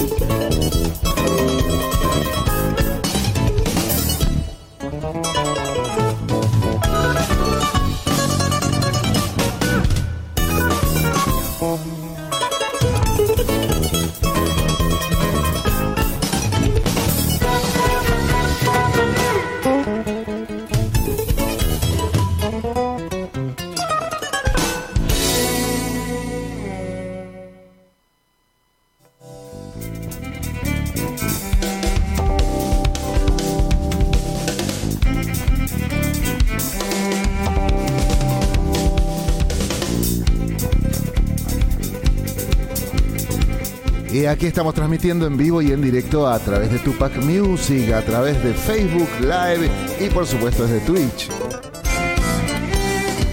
Music. Aquí estamos transmitiendo en vivo y en directo a través de Tupac Music, a través de Facebook Live y por supuesto desde Twitch.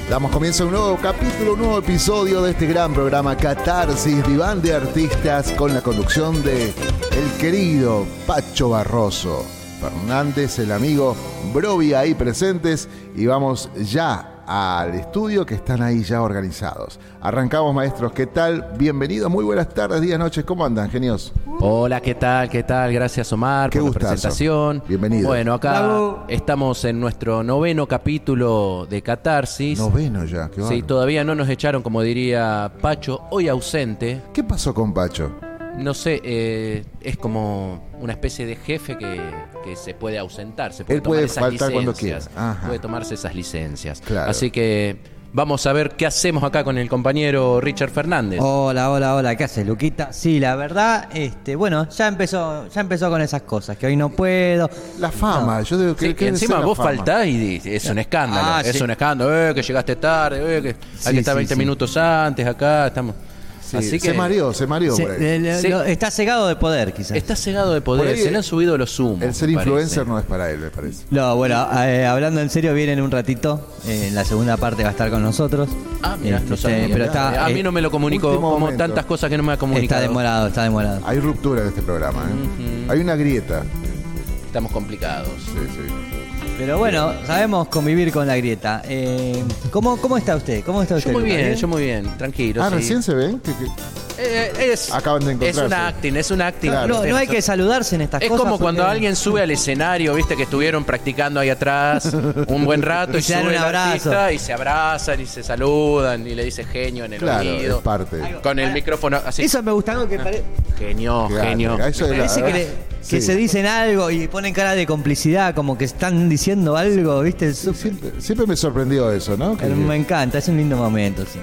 Damos comienzo a un nuevo capítulo, un nuevo episodio de este gran programa Catarsis, diván de artistas con la conducción de el querido Pacho Barroso, Fernández, el amigo Brovi ahí presentes y vamos ya al estudio que están ahí ya organizados. Arrancamos maestros, ¿qué tal? Bienvenidos, muy buenas tardes, días, noches, ¿cómo andan, genios? Hola, ¿qué tal? ¿Qué tal? Gracias Omar Qué por gustazo. la presentación. Bienvenido. Bueno, acá Bravo. estamos en nuestro noveno capítulo de Catarsis. Noveno ya, qué Sí, bárbaro. todavía no nos echaron, como diría Pacho, hoy ausente. ¿Qué pasó con Pacho? No sé, eh, es como una especie de jefe que, que se puede ausentar. Se puede Él puede tomar esas faltar cuando licencias, quiera. Ajá. Puede tomarse esas licencias. Claro. Así que vamos a ver qué hacemos acá con el compañero Richard Fernández. Hola, hola, hola, ¿qué haces, Luquita? Sí, la verdad, este, bueno, ya empezó, ya empezó con esas cosas, que hoy no puedo. La fama, yo digo que, Sí, que encima vos faltás y es un escándalo. Ah, es sí. un escándalo, eh, que llegaste tarde, eh, que Sí, hay que estar sí, 20 sí. minutos antes acá, estamos. Sí, Así que se mareó, se mareó Se- por ahí. le- Sí. lo- está cegado de poder, quizás. está cegado de poder, ahí se le han subido los humos. El ser parece. influencer no es para él, me parece. No, bueno, eh, hablando en serio, viene en un ratito. eh, en la segunda parte va a estar con nosotros. Ah, mira, Este, no sabía. pero está, a mí eh, no me lo comunicó, último como momento. tantas cosas que no me ha comunicado. Está demorado, está demorado. Hay ruptura en este programa, ¿eh? Hay una grieta. Estamos complicados. Sí, sí. Pero bueno, sabemos convivir con la grieta. Eh, ¿cómo, ¿Cómo está usted? ¿Cómo está Yo usted? muy Luca? bien, yo muy bien, tranquilo. Ah, sí. recién se ven. ¿Qué- qué? Eh, es, Acaban de es encontrarse. un acting, es un acting. Claro. No, no hay que saludarse en estas Es cosas. como cuando porque- alguien sube al escenario, viste que estuvieron practicando ahí atrás un buen rato Y y, se dan sube un el abrazo. artista y se abrazan y se saludan y le dice genio en el Claro, oído. es parte. Con el micrófono así. Eso me gusta algo que parece. Genio, Claro, genio. eso es la- Parece que, le- que Sí. se dicen algo y ponen cara de complicidad, como que están diciendo algo, ¿viste? Siempre, siempre me sorprendió eso, ¿no? Que- me encanta, es un lindo momento, sí.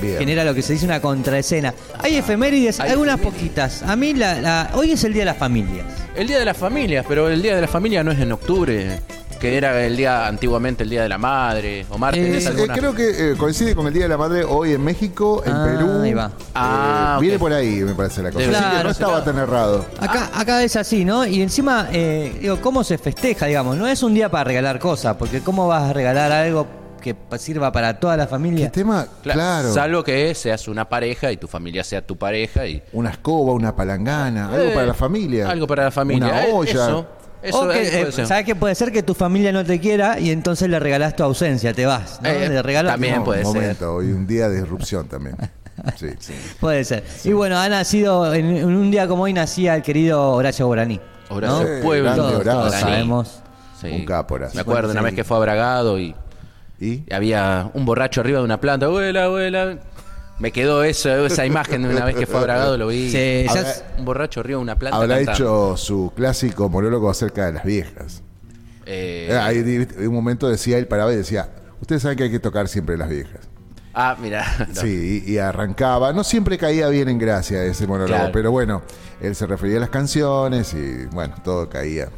bien. Genera lo que se dice una contraescena. Hay efemérides, Hay algunas efemérides. poquitas. A mí, la, la- hoy es el Día de las Familias. El día de las familias, pero el día de la familia no es en octubre, que era el día antiguamente el día de la madre. Omar, ¿tenés Eh, alguna? creo que eh, coincide con el Día de la Madre hoy en México, en Ah, Perú. ahí va. Ah, Eh, ok. Viene por ahí, me parece la cosa. Así que no estaba tan errado. Acá, acá es así, ¿no? Y encima, eh, digo, ¿cómo se festeja, digamos? No es un día para regalar cosas, porque ¿cómo vas a regalar algo que sirva para toda la ¿Qué familia? tema? Cla- Claro. Salvo que seas una pareja y tu familia sea tu pareja y Una escoba, una palangana, algo Eh, para la familia. Algo para la familia. Una Eh, olla. Eso, eso o que, eh, ser. ¿sabes qué puede ser? Que tu familia no te quiera y entonces le regalás tu ausencia, te vas, ¿no? Eh, de regalo. también No, puede un ser. momento, hoy un día de irrupción también. Sí, sí. Puede ser. Y bueno, ha nacido, en, en un día como hoy nacía el querido Horacio Guaraní. Horacio Eh, Pueblo. Todos, Horacio. todos Guaraní. sabemos. Sí. Un capo, Horacio. Me acuerdo una vez que fue a Bragado y ¿Y? y había un borracho arriba de una planta. Abuela, abuela. Me quedó eso, esa imagen de una vez que fue a Bragado, lo vi. Sí, ya Habrá- Un borracho arriba de una planta. Habrá cantando. hecho su clásico monólogo acerca de las viejas. Eh, Eh, ahí en un momento decía, él paraba y decía, ustedes saben que hay que tocar siempre las viejas. ah, mira. no. Sí, y, y arrancaba. No siempre caía bien en gracia ese monólogo, Claro. pero bueno, él se refería a las canciones y bueno, todo caía.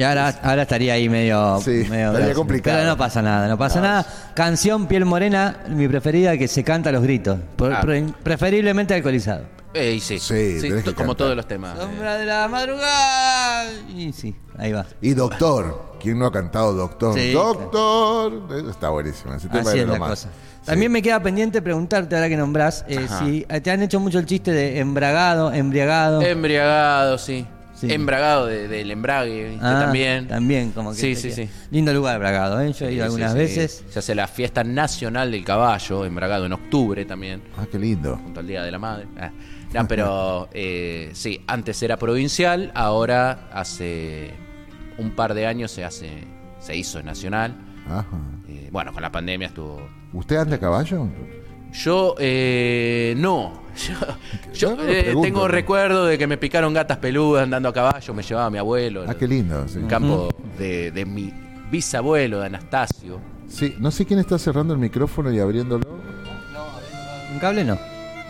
Y ahora, ahora estaría ahí medio, Sí, medio estaría complicado. Pero no pasa nada, no pasa nada. Canción Piel Morena, mi preferida, que se canta a los gritos. Por- Ah. pre- preferiblemente alcoholizado. Eh, y sí, Sí, Sí, como cantar. todos los temas. Sombra de la madrugada. Y sí, ahí va. Y Doctor, ¿quién no ha cantado Doctor? Sí, Doctor, Eso está buenísimo. Ese tema Así era es lo la más. cosa. Sí. También me queda pendiente preguntarte, ahora que nombrás, eh, si te han hecho mucho el chiste de embragado, embriagado. Embriagado, sí. Sí. Embragado de- del embrague, ¿viste? Ah, también. También, como que. Sí, sí, sí. Lindo lugar, Bragado, ¿eh? Yo he ido sí, algunas sí. veces. Se hace la fiesta nacional del caballo, embragado en octubre también, Ah, qué lindo. junto al Día de la Madre. Ah. No, pero eh, sí, antes era provincial, ahora hace un par de años se hace, se hizo nacional. Ajá. Eh, bueno, con la pandemia estuvo. ¿Usted anda a caballo? Yo eh, no. Yo, yo, No, eh, pregunto. tengo recuerdo de que me picaron gatas peludas andando a caballo, me llevaba mi abuelo. Ah, qué lindo. Sí. En campo de, de mi bisabuelo, de Anastasio. Sí, no sé quién está cerrando el micrófono y abriéndolo. Un cable no.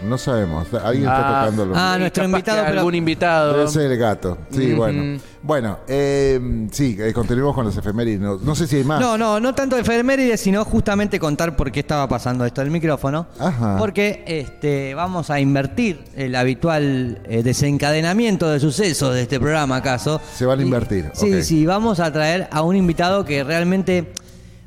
No sabemos. Alguien Ah, está tocándolo. ah, Y nuestro invitado, pero- algún invitado. Debe ser el gato. Sí, bueno. Bueno, eh, sí, eh, continuemos con los efemérides. No, no sé si hay más. No, no, no tanto efemérides, sino justamente contar por qué estaba pasando esto del micrófono. Ajá. Porque este, vamos a invertir el habitual eh, desencadenamiento de sucesos de este programa, acaso. Se van a Y- invertir, Sí, ok. sí, vamos a traer a un invitado que realmente.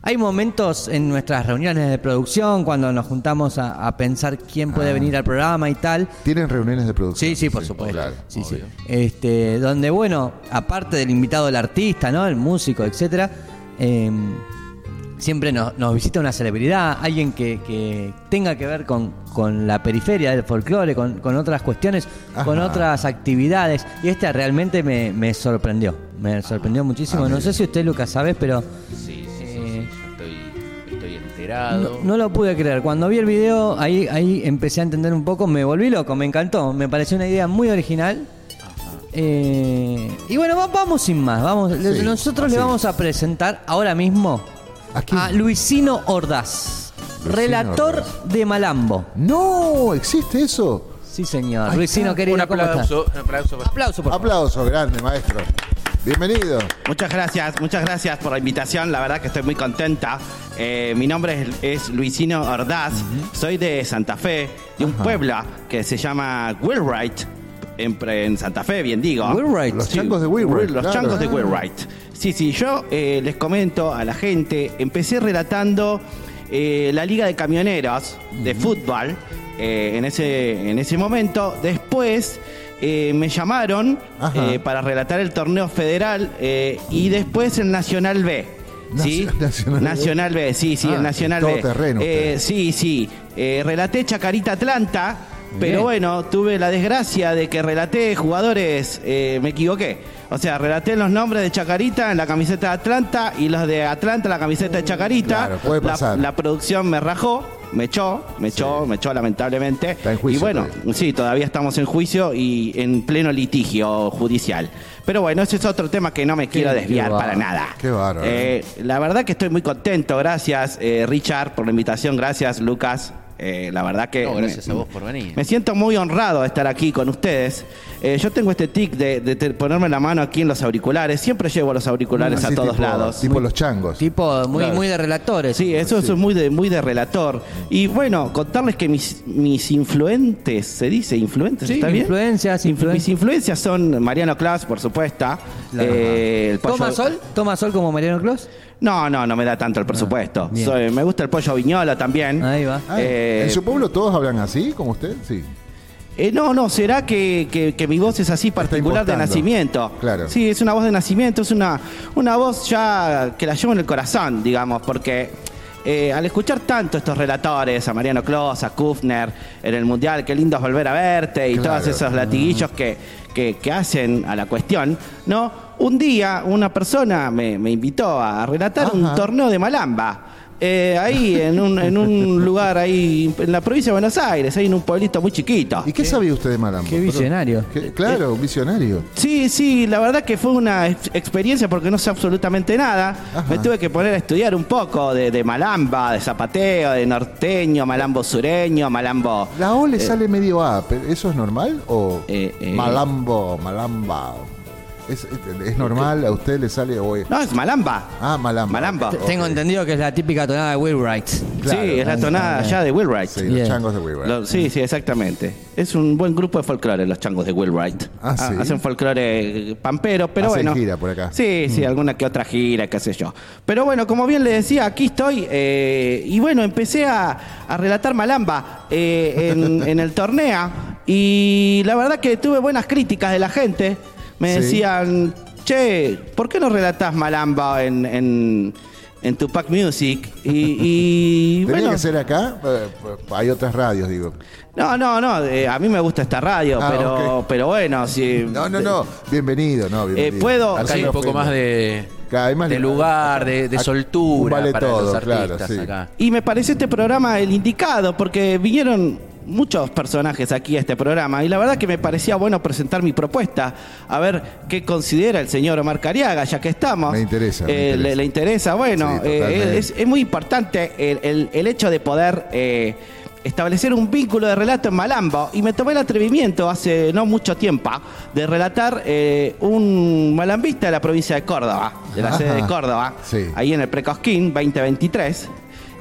Hay momentos en nuestras reuniones de producción cuando nos juntamos a, a pensar quién puede Ah. venir al programa y tal. ¿Tienen reuniones de producción? Sí, sí, por supuesto. claro. Sí. Este, donde, bueno, aparte del invitado, el artista, ¿no? El músico, etcétera, eh, siempre nos, nos visita una celebridad, alguien que, que tenga que ver con, con la periferia del folclore, con, con otras cuestiones, con otras actividades. Y esta realmente me, me sorprendió. Me sorprendió muchísimo. Ah, no mira. sé si usted, Lucas, sabes, pero Sí, no, lo pude creer. Cuando vi el video, ahí, ahí empecé a entender un poco, me volví loco, me encantó. Me pareció una idea muy original. Eh, y bueno, va- vamos sin más. Vamos, Sí, nosotros le vamos a presentar ahora mismo ¿A Luisino Ordaz, Luisino relator Ordaz. de Malambo. No, ¿existe eso? Sí, señor. Ahí Luisino, está. querido, Un ¿cómo estás? aplauso, un aplauso. para- Aplauso, por favor. Aplauso grande, maestro. Bienvenido. Muchas gracias, muchas gracias por la invitación. La verdad que estoy muy contenta. Eh, mi nombre es, es Luisino Ordaz. Soy de Santa Fe, de un pueblo que se llama Wheelwright. En, en Santa Fe, bien digo. Wheelwright. Los changos de Wheelwright, Los claro. changos de. Wheelwright. Sí, sí, yo eh, les comento a la gente. Empecé relatando eh, la Liga de Camioneros de fútbol eh, en, ese, en ese momento. Después eh, me llamaron eh, para relatar el torneo federal eh, y después el Nacional B. ¿Sí? Nacio- Nacional B. Nacional B, sí, sí, Ah, el Nacional todo B. terreno Eh, sí, sí. Eh, relaté Chacarita Atlanta, pero bueno, tuve la desgracia de que relaté jugadores, me equivoqué. O sea, relaté los nombres de Chacarita en la camiseta de Atlanta y los de Atlanta en la camiseta de Chacarita. Claro, puede La- pasar. La, producción me rajó, me echó, me echó, me echó lamentablemente. Está en juicio y bueno, todavía. sí, todavía estamos en juicio y en pleno litigio judicial. Pero bueno, ese es otro tema que no me quiero desviar para nada. Qué bárbaro. Eh, la verdad que estoy muy contento. Gracias, eh, Richard, por la invitación. Gracias, Lucas. Eh, la verdad que. No, gracias me, a vos por venir. Me siento muy honrado de estar aquí con ustedes. Eh, yo tengo este tic de, de ponerme la mano aquí en los auriculares. Siempre llevo los auriculares Así a todos tipo- lados. Tipo los changos. Tipo muy, Claro. muy de relatores. Sí, eso, eso es muy de, muy de relator. Y bueno, contarles que mis, mis influentes, ¿se dice influentes? Sí, ¿Está bien? influencias, Influ- influen- Mis influencias son Mariano Klaus, por supuesto. eh, ¿Toma sol? ¿Toma sol como Mariano Clos? No, no, no me da tanto el presupuesto. bien. Soy- me gusta el pollo viñolo también. Ahí va. Ah, Eh, ¿En su pueblo todos hablan así, como usted? Sí. Eh, no, no, será que, que- que mi voz es así particular de impostando. nacimiento. Claro. Sí, es una voz de nacimiento, es una, una voz ya que la llevo en el corazón, digamos, porque eh, al escuchar tanto estos relatores, a Mariano Clos, a Kufner, en el Mundial, qué lindo es volver a verte, y Claro. todos esos latiguillos que, que- que hacen a la cuestión, ¿no? Un día una persona me, me invitó a relatar un torneo de Malamba. Eh, ahí en un, en un lugar ahí en la provincia de Buenos Aires, ahí en un pueblito muy chiquito. ¿Y qué sabía usted de Malambo? qué visionario. ¿Qué- claro, un visionario. Sí, sí, la verdad que fue una ex- experiencia porque no sé absolutamente nada. Ajá. Me tuve que poner a estudiar un poco de, de malamba, de zapateo, de norteño, malambo sureño, malambo. La O le sale medio A, pero ¿eso es normal? ¿O Eh, eh. malambo, malamba? ¿Es, es- es normal? ¿A usted le sale es- No, es malamba. Ah, malamba. Malamba. Tengo entendido que es la típica tonada de Will Wright. Claro. sí, es la tonada Ah, ya de Wheelwright. Sí, los changos de Weaver. Lo- sí, sí, exactamente. Es un buen grupo de folclore, los changos de Wheelwright. Ah, ¿sí? Hacen folclore pampero, pero Hacen bueno. gira por acá. Mm. Sí, sí, alguna que otra gira, qué sé yo. Pero bueno, como bien le decía, aquí estoy. eh, y bueno, empecé a, a relatar Malamba eh, en, en el torneo. Y la verdad que tuve buenas críticas de la gente. Me Sí. decían, che, ¿por qué no relatás Malamba en, en, en Tupac Music. Y, y ¿Tenía bueno, que ser acá? Hay otras radios, digo. no, no, no, eh, a mí me gusta esta radio, Ah, pero, pero bueno, si... No, no, no. Bienvenido, no, bienvenido. Eh, puedo- Acá hay un poco más de, lugar, de, de soltura vale para todo, los claro, artistas sí. acá. Y me pareció este programa el indicado, porque vinieron muchos personajes aquí a este programa y la verdad que me parecía bueno presentar mi propuesta, a ver qué considera el señor Omar Cariaga, ya que estamos. Me interesa, me Eh, interesa. Le, le interesa, bueno, Sí, eh, es, es muy importante el, el- el hecho de poder... eh, establecer un vínculo de relato en Malambo y me tomé el atrevimiento hace no mucho tiempo de relatar eh, un malambista de la provincia de Córdoba, de la Ajá. sede de Córdoba, Sí. ahí en el Precosquín 2023.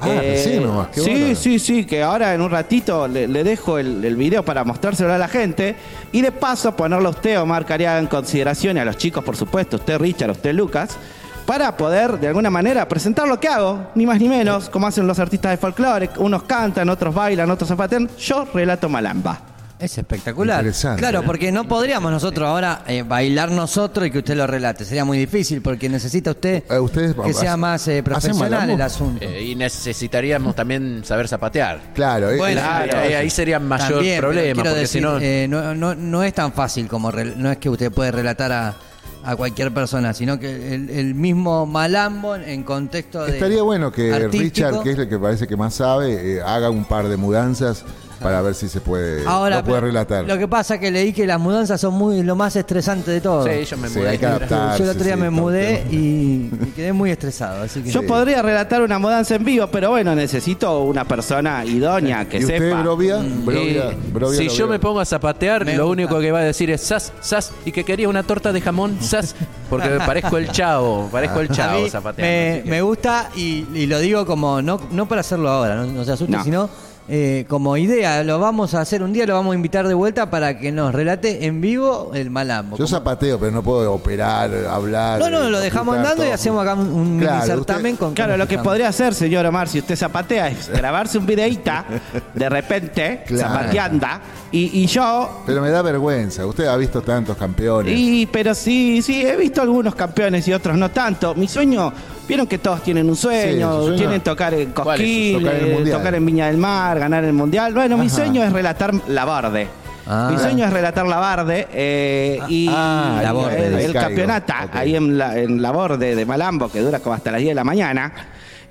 Ah, nomás, qué sí, sí, sí, que ahora en un ratito le, le dejo el, el video para mostrárselo a la gente y de paso ponerlo a usted, Omar Cariaga, en consideración y a los chicos, por supuesto, usted Richard, usted Lucas, para poder de alguna manera presentar lo que hago, ni más ni menos, como hacen los artistas de folclore, unos cantan, otros bailan, otros zapatean, yo relato malamba. Es espectacular. Interesante, claro, ¿eh? porque no podríamos nosotros ahora eh, bailar nosotros y que usted lo relate. Sería muy difícil porque necesita usted Eh, ustedes que sea más eh, ¿hacen profesional el asunto. Eh, y necesitaríamos también saber zapatear. Claro, eh, Bueno, claro. ahí, ahí sería mayor También, problema, porque decir, si no... eh, no, no- no es tan fácil como no es que usted puede relatar a, a cualquier persona, sino que el, el mismo malambo en contexto de Estaría bueno que artístico. Richard, que es el que parece que más sabe, eh, haga un par de mudanzas para ver si se puede, Ahora, lo puede relatar. Lo que pasa que leí que las mudanzas son muy lo más estresante de todo. Sí, yo me Sí, mudé. hay que adaptarse. Yo el otro día sí, me mudé y, y quedé muy estresado, así que Yo podría relatar una mudanza en vivo, pero bueno, necesito una persona idónea que ¿Y usted, sepa. Brovia? Eh, Brovia, Brovia si yo me pongo a zapatear, Me lo gusta. único que va a decir es sas, sas, y que quería una torta de jamón, sas, porque parezco el chavo, parezco el A chavo zapateando. me, así que- me gusta y, y lo digo como, no, no para hacerlo ahora, no, no se asuste, No. sino eh, como idea. Lo vamos a hacer un día, lo vamos a invitar de vuelta para que nos relate en vivo el malambo. Yo zapateo, pero no puedo operar, hablar. no, no, lo dejamos andando y hacemos acá un, un mini certamen usted- con. Claro, lo que podría hacer, señor Omar, si usted zapatea, es grabarse un videíta de repente, Claro. zapateando, y, y yo. Pero me da vergüenza. Usted ha visto tantos campeones. Y, pero sí, sí, he visto algunos campeones y otros no tanto. Mi sueño, vieron que todos tienen un sueño, Sí, su sueño- tienen tocar en ¿Cuál es su- Cosquín, tocar en el Mundial? tocar en Viña del Mar, ganar el Mundial. Bueno, mi sueño es relatar la Barde. Ah. Mi sueño es relatar la Barde eh, y ah, La Borde, el, el caigo. campeonato ahí en la, en la Borde de Malambo, que dura como hasta las 10 de la mañana.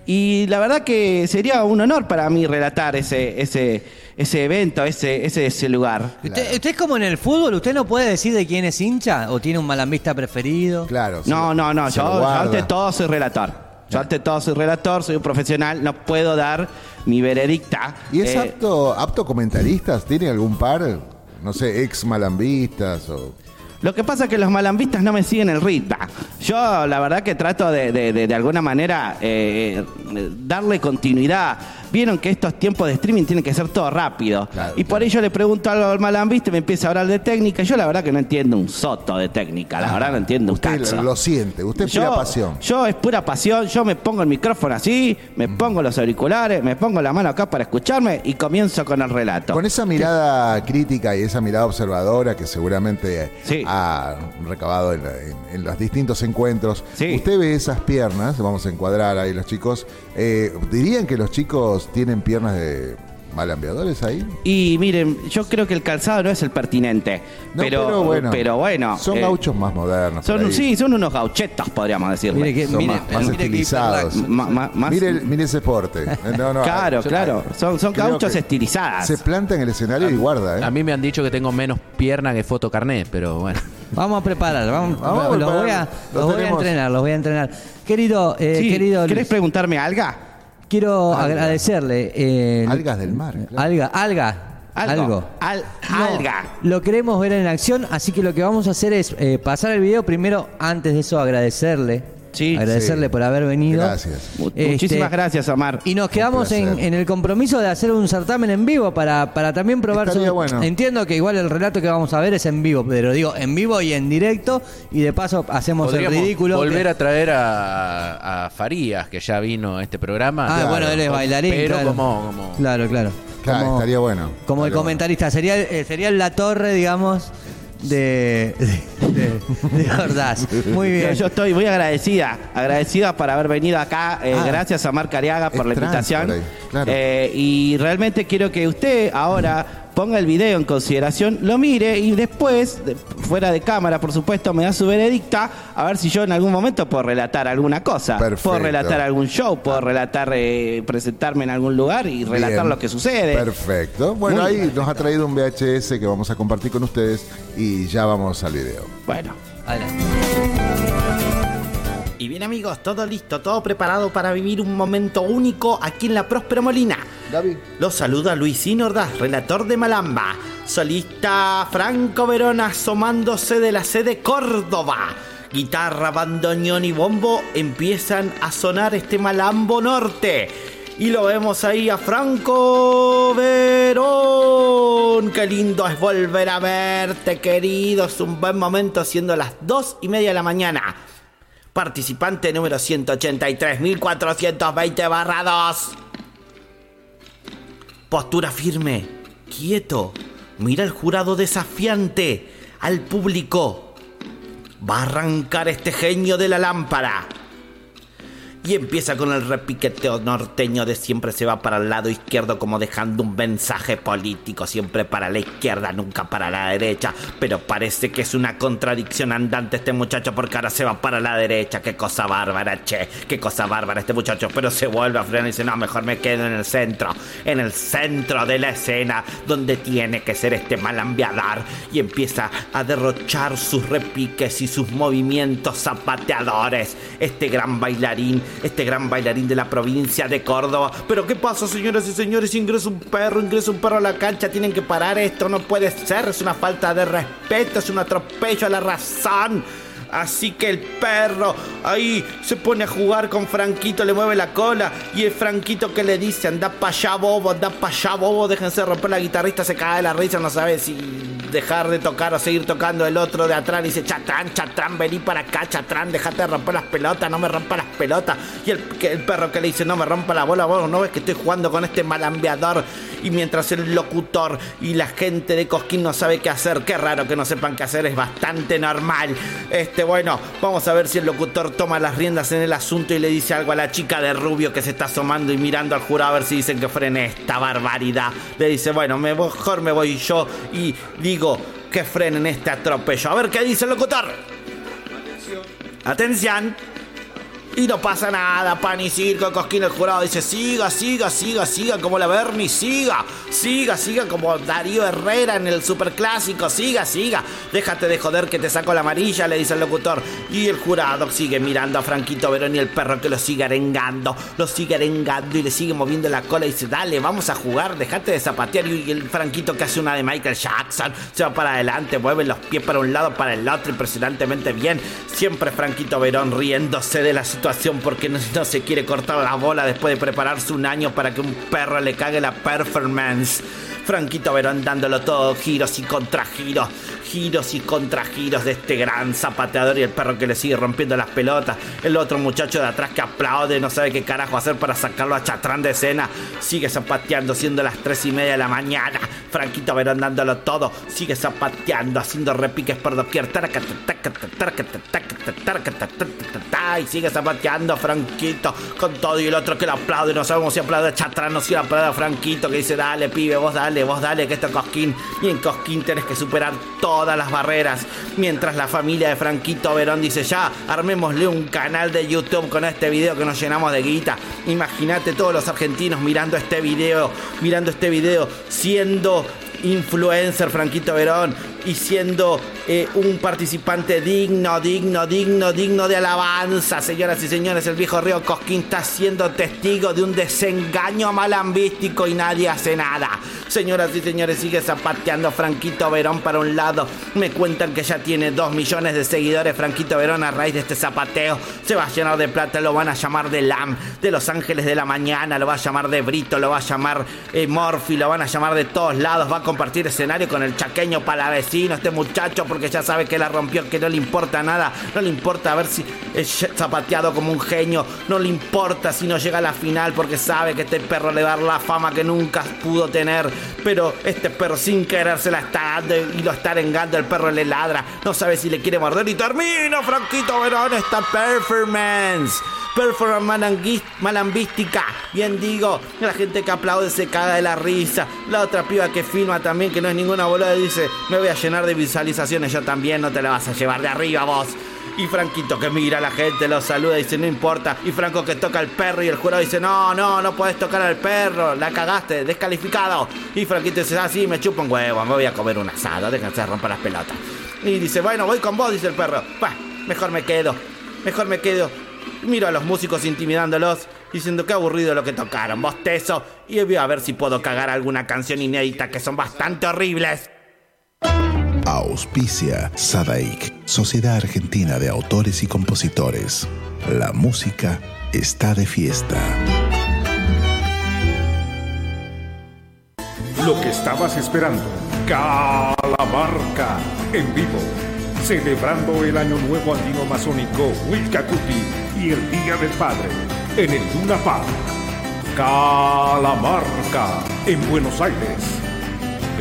Y la verdad que sería un honor para mí relatar ese, ese, ese evento, ese, ese, ese lugar. ¿Usted, usted es como en el fútbol, usted no puede decir de quién es hincha o tiene un malambista preferido. Claro. No, lo- no, no, yo, yo ante todo soy relator. Yo ante todo soy relator, soy un profesional, no puedo dar mi veredicta. ¿Y es Eh, apto, apto comentaristas? ¿Tiene algún par? No sé, ex malambistas o... Lo que pasa es que los malambistas no me siguen el ritmo. Yo la verdad que trato de, de, de- de alguna manera eh, eh, darle continuidad. Vieron que estos tiempos de streaming tienen que ser todo rápido. Claro, y por ello le pregunto algo al malambista y me empieza a hablar de técnica. Yo la verdad que no entiendo un soto de técnica. La verdad no entiendo un Usted cacho. lo siente, usted es pura pasión. Yo es pura pasión, yo me pongo el micrófono así, me Mm. pongo los auriculares, me pongo la mano acá para escucharme y comienzo con el relato. Con esa mirada crítica y esa mirada observadora que seguramente Sí. Ha recabado en, en- en los distintos encuentros, Sí. usted ve esas piernas, vamos a encuadrar ahí los chicos, eh, ¿dirían que los chicos tienen piernas de malambeadores ahí? Y miren, yo creo que el calzado no es el pertinente, No, pero, pero bueno. Son eh, gauchos más modernos. Son, sí, son unos gauchetos, podríamos decirle. Mire que, Son mire, más- más mire que estilizados. Ma- ma- Mire, mire ese porte. Eh, No, no, claro, yo- claro. Son, son gauchos estilizadas. Se planta en el escenario y guarda, ¿eh? A mí me han dicho que tengo menos pierna que foto carnet, pero bueno. Vamos a preparar, vamos, Vamos a los, voy a, Lo los voy a entrenar, los voy a entrenar. Querido, eh, Sí, querido ¿Querés Luis, preguntarme algo? Quiero Alga. agradecerle. eh, Algas del mar. claro. Alga, alga, algo. Al- No, alga. Lo queremos ver en acción, así que lo que vamos a hacer es eh, pasar el video. Primero, antes de eso, agradecerle. Sí. agradecerle Sí. por haber venido. Gracias. Este, Muchísimas gracias, Omar. Y nos quedamos en, el compromiso de hacer un certamen en vivo para, para también probar Estaría su- bueno. Entiendo que igual el relato que vamos a ver es en vivo, pero digo en vivo y en directo y de paso hacemos el ridículo. volver que- a traer a, a Farías, que ya vino a este programa. Ah, Claro. bueno, él es bailarín. Pero claro. como, como Claro, claro. Claro, Como- estaría bueno. Como el comentarista. Sería, eh, sería la torre, digamos. De, de, de, de Ordaz. Muy bien. Yo, yo estoy muy agradecida, agradecida por haber venido acá. eh, Ah. gracias a Marc Ariaga por la invitación. por ahí, claro. Eh, y realmente quiero que usted ahora ponga el video en consideración, lo mire y después, de- fuera de cámara, por supuesto, me da su veredicta a ver si yo en algún momento puedo relatar alguna cosa. Perfecto. Puedo relatar algún show, puedo relatar, eh, presentarme en algún lugar y relatar Bien. lo que sucede. Perfecto. Bueno, Muy ahí nos ha traído un VHS que vamos a compartir con ustedes y ya vamos al video. Bueno. Adelante. Bien amigos, todo listo, todo preparado para vivir un momento único aquí en la Próspera Molina. Gaby. Los saluda Luisín Ordaz, relator de Malamba. Solista Franco Verón asomándose de la sede Córdoba. Guitarra, bandoneón y bombo empiezan a sonar este Malambo Norte. Y lo vemos ahí a Franco Verón. Qué lindo es volver a verte, querido. Es un buen momento siendo las dos y media de la mañana. Participante número 183.420 barra 2. Postura firme, quieto. Mira el jurado desafiante, al público. Va a arrancar este genio de la lámpara. Y empieza con el repiqueteo norteño de siempre se va para el lado izquierdo como dejando un mensaje político, siempre para la izquierda, nunca para la derecha. Pero parece que es una contradicción andante este muchacho porque ahora se va para la derecha. Qué cosa bárbara, che, qué cosa bárbara este muchacho. Pero se vuelve a frenar y dice, no, mejor me quedo en el centro, en el centro de la escena, donde tiene que ser este malambiadar. Y empieza a derrochar sus repiques y sus movimientos zapateadores. Este gran bailarín este gran bailarín de la provincia de Córdoba. Pero ¿qué pasa, señoras y señores? Ingresa un perro, ingresa un perro a la cancha, tienen que parar esto, no puede ser, es una falta de respeto, es un atropello a la razón. Así que el perro ahí se pone a jugar con Franquito, le mueve la cola y el Franquito que le dice, anda pa' allá bobo, anda pa' allá bobo, déjense romper la guitarrista, se cae de la risa, no sabe si dejar de tocar o seguir tocando el otro de atrás, dice, chatrán, chatrán, vení para acá, chatrán, dejate de romper las pelotas, no me rompa las pelotas. Y el, el perro que le dice, no me rompa la bola, vos no ves que estoy jugando con este malambeador. Y mientras el locutor y la gente de Cosquín no sabe qué hacer, qué raro que no sepan qué hacer, es bastante normal. Este, bueno, vamos a ver si el locutor toma las riendas en el asunto y le dice algo a la chica de rubio que se está asomando y mirando al jurado a ver si dicen que frene esta barbaridad. Le dice, bueno, me, mejor me voy yo y digo que frenen este atropello. A ver qué dice el locutor. Atención. Y no pasa nada, pan y circo, Cosquín el jurado dice, siga, siga, siga, siga como la Bernie, siga, siga, siga como Darío Herrera en el superclásico, siga, siga, déjate de joder que te saco la amarilla, le dice el locutor. Y el jurado sigue mirando a Franquito Verón y el perro que lo sigue arengando, lo sigue arengando y le sigue moviendo la cola y dice, dale, vamos a jugar, déjate de zapatear. Y el Franquito que hace una de Michael Jackson, se va para adelante, mueve los pies para un lado, para el otro, impresionantemente bien. Siempre Franquito Verón riéndose de la situación porque no, se quiere cortar la bola después de prepararse un año para que un perro le cague la performance. Franquito Verón dándolo todo, giros y contragiros, giros y contragiros de este gran zapateador y el perro que le sigue rompiendo las pelotas. El otro muchacho de atrás que aplaude, no sabe qué carajo hacer para sacarlo a Chatrán de escena. Sigue zapateando, siendo las tres y media de la mañana. Franquito Verón dándolo todo, sigue zapateando, haciendo repiques por doquier. Y sigue zapateando Franquito con todo y el otro que lo aplaude. No sabemos si aplaude a Chatrán o si aplaude a Franquito que dice, dale pibe, vos dale, vos dale, que esto es Cosquín. Y en Cosquín tenés que superar todas las barreras. Mientras la familia de Franquito Verón dice, ya, armémosle un canal de YouTube con este video que nos llenamos de guita. Imagínate todos los argentinos mirando este video, mirando este video, siendo influencer Franquito Verón y siendo eh, un participante digno, digno, digno, digno de alabanza. Señoras y señores, el viejo Río Cosquín está siendo testigo de un desengaño malambístico y nadie hace nada. Señoras y señores, sigue zapateando Franquito Verón para un lado. Me cuentan que ya tiene dos millones de seguidores Franquito Verón a raíz de este zapateo. Se va a llenar de plata, lo van a llamar de LAM, de Los Ángeles de la Mañana, lo va a llamar de Brito, lo va a llamar eh, Morphy, lo van a llamar de todos lados. Va a compartir escenario con el chaqueño este muchacho porque ya sabe que la rompió, que no le importa nada, no le importa ver si es zapateado como un genio, no le importa si no llega a la final porque sabe que este perro le va a dar la fama que nunca pudo tener, pero este perro sin querer se la está dando y lo está arengando, el perro le ladra, no sabe si le quiere morder y termina Franquito Verón. Esta performance. Performance malambística. Bien digo, la gente que aplaude se caga de la risa. La otra piba que filma también, que no es ninguna boluda, dice, me voy a llenar de visualizaciones, yo también, no te la vas a llevar de arriba vos. Y Franquito que mira a la gente, lo saluda y dice, no importa. Y Franco que toca al perro y el jurado dice, no, no, no puedes tocar al perro, la cagaste, descalificado. Y Franquito dice, ah, sí, me chupa un huevo, me voy a comer un asado, déjense romper las pelotas. Y dice, bueno, voy con vos, dice el perro. Bah, mejor me quedo, mejor me quedo. Miro a los músicos intimidándolos, diciendo que aburrido lo que tocaron, bostezo, y voy a ver si puedo cagar alguna canción inédita que son bastante horribles. Auspicia Sadaik, Sociedad Argentina de Autores y Compositores. La música está de fiesta. Lo que estabas esperando, Calamarca, en vivo, celebrando el Año Nuevo Andino Masónico Wilcacuti y el Día del Padre en el Luna Park. Calamarca en Buenos Aires.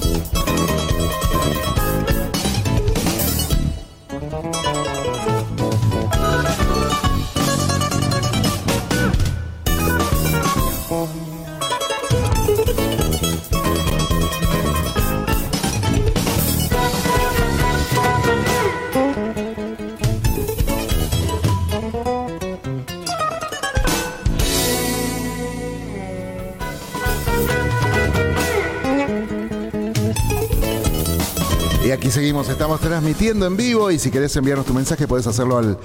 Música seguimos, estamos transmitiendo en vivo y si querés enviarnos tu mensaje puedes hacerlo al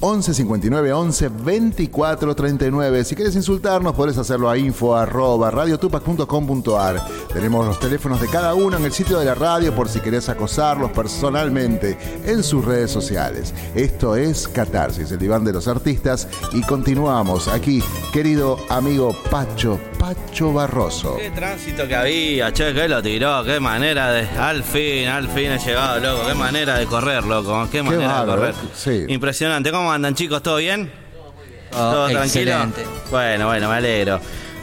11 59 11 24 39. Si quieres insultarnos, podés hacerlo a info arroba radiotupac.com.ar. Tenemos los teléfonos de cada uno en el sitio de la radio por si querés acosarlos personalmente en sus redes sociales. Esto es Catarsis, el diván de los artistas, y continuamos aquí, querido amigo Pacho, Pacho Barroso. Qué tránsito que había, che, que lo tiró, qué manera de. Al fin, al fin he llegado, loco, qué manera de correr, loco, qué manera de correr. Sí. Impresionante, ¿cómo andan chicos? ¿Todo bien? Oh, ¿Todo tranquilo? excelente. Bueno, bueno, me alegro.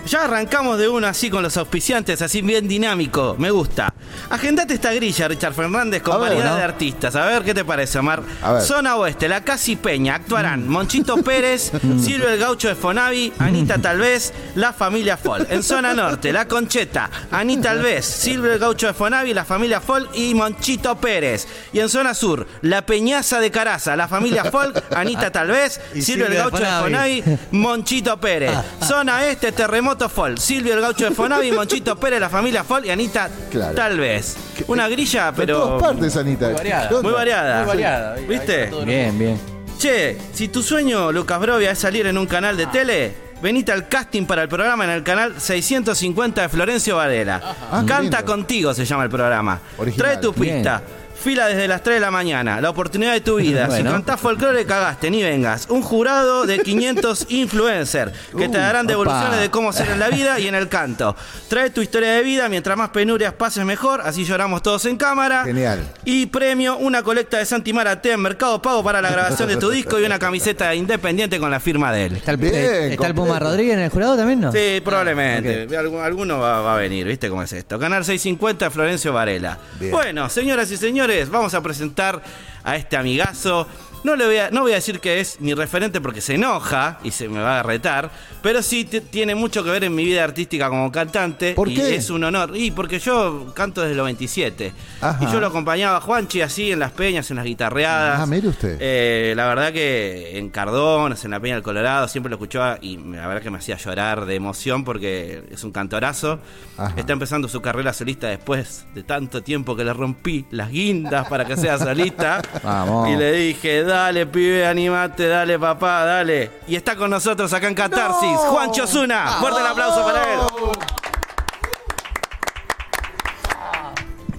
Ya arrancamos de uno así con los auspiciantes, así bien dinámico. Me gusta. Agendate esta grilla, Richard Fernández, con A ver, variedad ¿no? de artistas. A ver qué te parece, Omar. A ver. Zona Oeste, La Casi Peña, actuarán Monchito Pérez, Silvio el Gaucho de Fonavi, Anita Talvez, La Familia Fol. En Zona Norte, La Concheta, Anita Alves, Silvio el Gaucho de Fonavi, La Familia Fol y Monchito Pérez. Y en Zona Sur, La Peñaza de Caraza, La Familia Fol, Anita Talvez, Y Silvio el Gaucho de. Fonavi, Monchito Pérez. Zona Este, Terremoto Fol, Silvio el Gaucho de Fonavi, Monchito Pérez, La Familia Fol y Anita Claro. Talvez. Una grilla, De todas pero... partes, Anita. Muy variada. Muy variada. Muy variada. ¿Viste? Bien, bien. Che, si tu sueño, Lucas Brovia, es salir en un canal de tele, venite al casting para el programa en el canal 650 de Florencio Varela. Ah, Canta lindo. contigo se llama el programa. Original. Trae tu pista. Fila desde las 3 de la mañana. La oportunidad de tu vida. Si Bueno. cantás folclore, cagaste, ni vengas. Un jurado de 500 influencers que te darán devoluciones opa. de cómo ser en la vida y en el canto. Trae tu historia de vida. Mientras más penurias pases, mejor. Así lloramos todos en cámara. Genial. Y premio, una colecta de Santi Maraté en Mercado Pago para la grabación de tu disco y una camiseta independiente con la firma de él. ¿Está el, Bien, eh, ¿está el Puma. Rodríguez en el jurado también, no? Sí, probablemente. Algu- Alguno va, va a venir, ¿viste cómo es esto? Canal 650, Florencio Varela. Bien. Bueno, señoras y señores, vamos a presentar a este amigazo. No, le voy a, no voy a decir que es mi referente porque se enoja y se me va a retar, pero sí tiene mucho que ver en mi vida artística como cantante. ¿Por y qué? es un honor. Y porque yo canto desde los 27. Ajá. Y yo lo acompañaba a Juanchi así en las peñas, en las guitarreadas. Ah, mire usted. Eh, la verdad que en Cardones, en la Peña del Colorado, siempre lo escuchaba y la verdad que me hacía llorar de emoción porque es un cantorazo. Ajá. Está empezando su carrera solista después de tanto tiempo que le rompí las guindas para que sea solista. Vamos. Y le dije, dale pibe, animate, dale papá, dale. Y está con nosotros acá en Catarsis, Juancho Osuna. Fuerte el aplauso para él.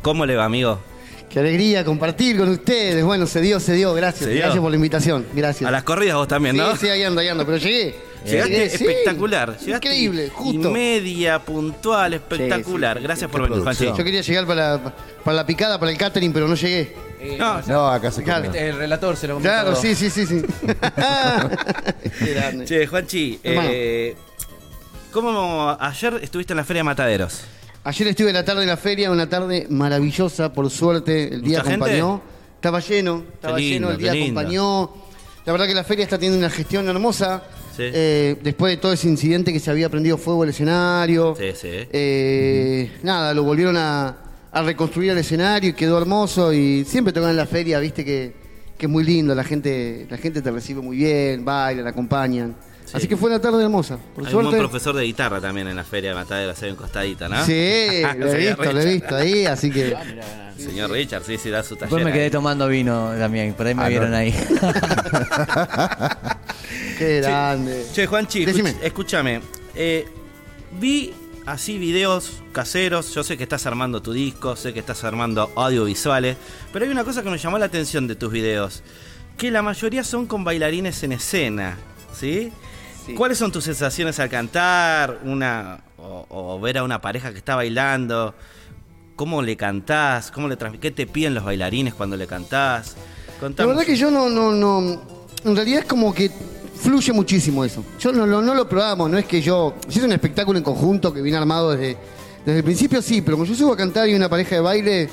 ¿Cómo le va, amigo? Qué alegría compartir con ustedes. Bueno, se dio, se dio. Gracias. Se dio. Gracias por la invitación. Gracias. A las corridas vos también, ¿no? Sí, sí, ahí ando, ahí ando. Pero llegué. Llegaste Llegué, sí. espectacular. Llegaste Increíble, y justo. media, puntual, espectacular. Gracias por venir. Juanchi. Yo quería llegar para la, para la picada, para el catering, pero no llegué. No, No, acá se Claro. El relator se lo comió Claro, sí, sí, sí, sí. Qué grande. Che, Juanchi, eh, ¿cómo ayer estuviste en la Feria de Mataderos? Ayer estuve la tarde en la feria, una tarde maravillosa, por suerte. El día acompañó. Estaba lleno, estaba lindo, lleno, el día acompañó. La verdad que la feria está teniendo una gestión hermosa. Sí. Eh, después de todo ese incidente que se había prendido fuego el escenario. Sí, sí. Eh, nada, lo volvieron a, a reconstruir el escenario y quedó hermoso. Y siempre tocan en la feria, viste que, que es muy lindo. La gente, la gente te recibe muy bien, bailan, acompañan. Así que fue una tarde hermosa. Por Hay un buen suerte. profesor de guitarra también en la Feria de Mataderos, hay un costadito, ¿no? Sí, lo he visto, lo he visto ahí, así que. Señor Richard, sí, sí, da su taller. Después me ahí. quedé tomando vino también, por ahí me Ah, vieron no. ahí. Qué grande. Che, Juanchi, escúchame. eh, vi así videos caseros. Yo sé que estás armando tu disco, sé que estás armando audiovisuales. Pero hay una cosa que me llamó la atención de tus videos: que la mayoría son con bailarines en escena. ¿Sí? Sí. ¿Cuáles son tus sensaciones al cantar? Una, o, o ver a una pareja que está bailando. ¿Cómo le cantás? ¿Cómo le ¿Qué te piden los bailarines cuando le cantás? La verdad que yo no, no, no. En realidad es como que fluye muchísimo eso. Yo no, lo- no lo probamos, no es que yo. Si es un espectáculo en conjunto que viene armado desde, desde el principio, sí, pero como yo subo a cantar y una pareja de baile,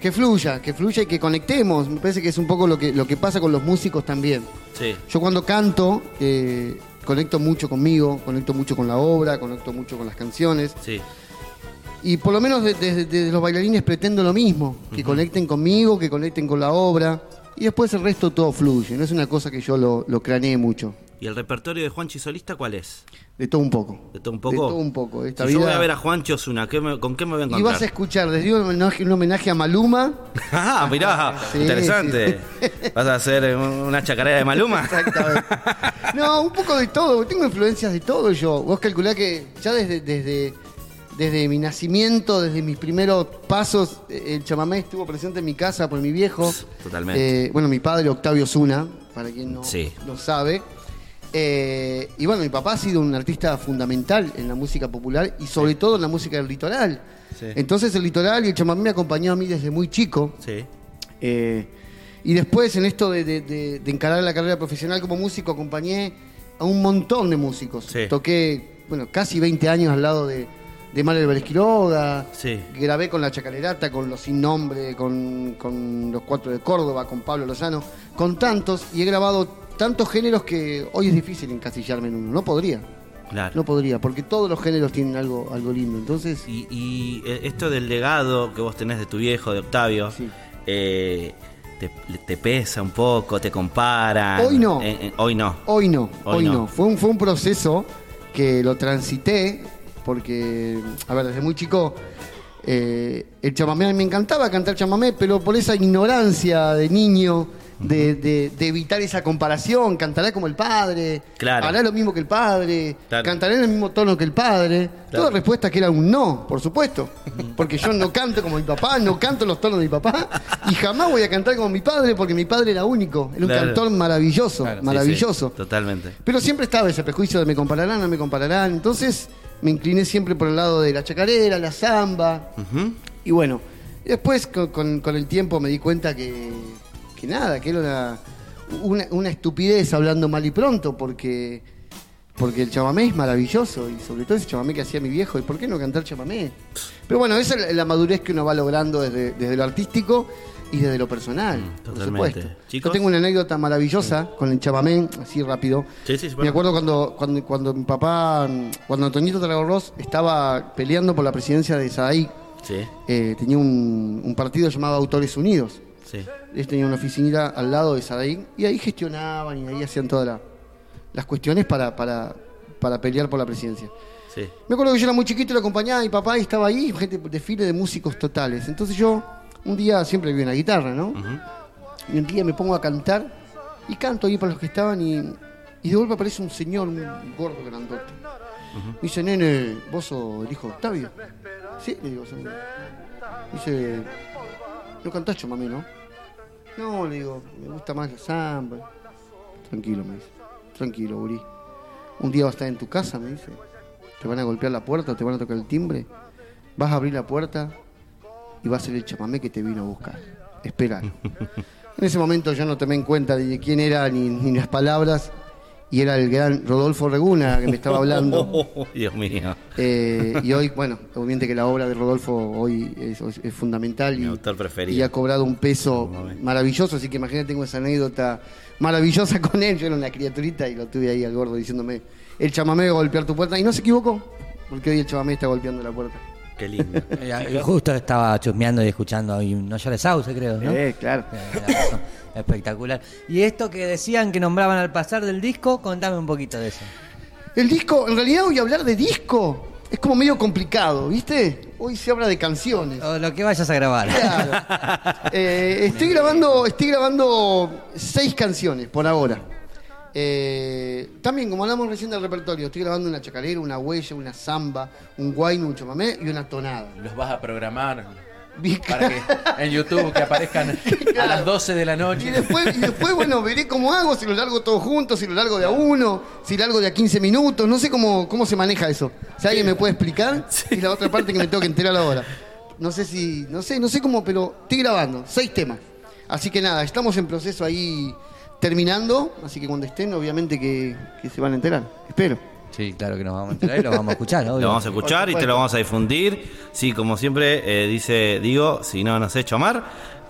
que fluya, que fluya y que conectemos. Me parece que es un poco lo que, lo que pasa con los músicos también. Sí. Yo cuando canto, eh, conecto mucho conmigo, conecto mucho con la obra, conecto mucho con las canciones. Sí. Y por lo menos desde de, de los bailarines pretendo lo mismo, que conecten conmigo, que conecten con la obra. Y después el resto todo fluye, no es una cosa que yo lo, lo craneé mucho. ¿Y el repertorio de Juanchi Solista cuál es? De todo un poco. ¿De todo un poco? De todo un poco. Esta Si yo voy a ver a Juanchi Osuna, ¿qué me- ¿con qué me voy a Y encontrar? vas a escuchar un homenaje, un homenaje a Maluma. Ah, mirá, Sí, interesante. ¿Vas a hacer una chacarera de Maluma? Exactamente. No, un poco de todo. Tengo influencias de todo yo. Vos calculá que ya desde, desde, desde mi nacimiento, desde mis primeros pasos, eh, el chamamé estuvo presente en mi casa por mi viejo. Totalmente. Eh, bueno, mi padre, Octavio Zuna, para quien no Sí. lo sabe. Eh, y bueno, mi papá ha sido un artista fundamental en la música popular y sobre todo en la música del litoral. Sí. Entonces el litoral y el chamamé me acompañó a mí desde muy chico. Sí. Eh, y después en esto de, de- de- de encarar la carrera profesional como músico acompañé a un montón de músicos. Sí. Toqué bueno, casi 20 años al lado de, de Mario Álvarez Quiroga. Sí. Grabé con la Chacalerata, con los Sin Nombre, con, con los Cuatro de Córdoba, con Pablo Lozano, con tantos, y he grabado tantos géneros que hoy es difícil encasillarme en uno. No podría, Claro. no podría, porque todos los géneros tienen algo, algo lindo. Entonces, Y, y, eh, esto del legado que vos tenés de tu viejo, de Octavio, Sí. eh, te, te pesa un poco, te. Hoy no. Eh, eh, hoy no. Hoy no, Hoy hoy, no. no. Fue un, fue un proceso que lo transité porque, a ver, desde muy chico eh, el chamamé a mí me encantaba cantar chamamé, pero por esa ignorancia de niño, de, de- de evitar esa comparación, cantará como el padre, Claro. hará lo mismo que el padre, Claro. cantará en el mismo tono que el padre. Toda respuesta que era un no, por supuesto, porque yo no canto como mi papá, no canto los tonos de mi papá y jamás voy a cantar como mi padre porque mi padre era único, era un Claro. cantor maravilloso, Claro, sí, maravilloso. totalmente. Pero siempre estaba ese prejuicio de me compararán, no me compararán. Entonces me incliné siempre por el lado de la chacarera, la samba. Y bueno, después con, con- con el tiempo me di cuenta que, que nada, que era una, una, una estupidez hablando mal y pronto, porque, porque el chamamé es maravilloso y sobre todo ese chamamé que hacía mi viejo. ¿Y por qué no cantar chamamé? Pero bueno, esa es la, la madurez que uno va logrando desde, desde lo artístico y desde lo personal, por totalmente. supuesto. Chicos. Yo tengo una anécdota maravillosa con el chamamé, así rápido. Sí, sí, sí, Me bueno. acuerdo cuando, cuando, cuando mi papá, cuando Antonito Tragorros estaba peleando por la presidencia de Sadaí, eh, tenía un, un partido llamado Autores Unidos. sí. Ellos tenían una oficinita al lado de Sadaí y ahí gestionaban y ahí hacían todas la- las cuestiones para, para, para pelear por la presidencia. sí. Me acuerdo que yo era muy chiquito y lo acompañaba, mi papá y estaba ahí, gente, desfile de músicos totales. Entonces yo, un día siempre vi una guitarra, ¿no? Y un día me pongo a cantar y canto ahí para los que estaban y, y de golpe aparece un señor, un gordo grandote. Me dice, nene, ¿vos sos el hijo de Octavio? Sí, le digo, "Sí". Dice, no cantás chamamé, ¿no? No, le digo, me gusta más la samba. Tranquilo, me dice. Tranquilo, Uri. Un día vas a estar en tu casa, me dice. Te van a golpear la puerta, te van a tocar el timbre. Vas a abrir la puerta y va a ser el chamamé que te vino a buscar. Espera. en ese momento yo no tomé en cuenta de quién era ni, ni las palabras. Y era el gran Rodolfo Reguna que me estaba hablando. Oh, Dios mío. Eh, y hoy, bueno, obviamente que la obra de Rodolfo hoy es, es fundamental Mi y, y ha cobrado un peso maravilloso, así que imagínate, tengo esa anécdota maravillosa con él. Yo era una criaturita y lo tuve ahí al gordo diciéndome, el chamamé va a golpear tu puerta, y no se equivocó, porque hoy el chamamé está golpeando la puerta. Qué lindo. Justo estaba chusmeando y escuchando ahí un No llores sauce, creo, ¿no? Eh, claro. Espectacular. Y esto que decían que nombraban al pasar del disco, contame un poquito de eso. El disco, en realidad hoy hablar de disco es como medio complicado, ¿viste? Hoy se habla de canciones. O lo que vayas a grabar. Claro. Eh, estoy grabando, estoy grabando seis canciones por ahora. Eh, también, como hablamos recién del repertorio, estoy grabando una chacarera, una huella, una samba, un guayno, un chamamé y una tonada. Los vas a programar para que en YouTube que aparezcan a las 12 de la Y noche. después, y después, bueno, veré cómo hago, si lo largo todo junto, si lo largo de a uno, si largo de a 15 minutos, no sé cómo, cómo se maneja eso. Si alguien me puede explicar, es la otra parte que me tengo que enterar ahora. No sé si, no sé, no sé cómo, pero estoy grabando, seis temas. Así que nada, estamos en proceso ahí terminando, así que cuando estén, obviamente que, que se van a enterar. Espero. Sí, claro que nos vamos a enterar y lo vamos a escuchar, obvio. Lo vamos a escuchar y te lo vamos a difundir. Sí, como siempre eh, dice, digo, si no nos echa Omar,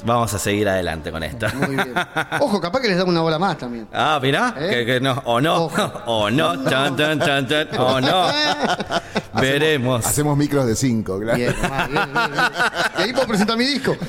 vamos a seguir adelante con esto. Muy bien. Ojo, capaz que les damos una bola más también. Ah, mirá, ¿Eh? que, que no, o no, Ojo. o no, chan, chan, chan, chan, o no. Veremos. Hacemos micros de 5, claro. Bien, bien, bien, bien. Y ahí puedo presentar mi disco.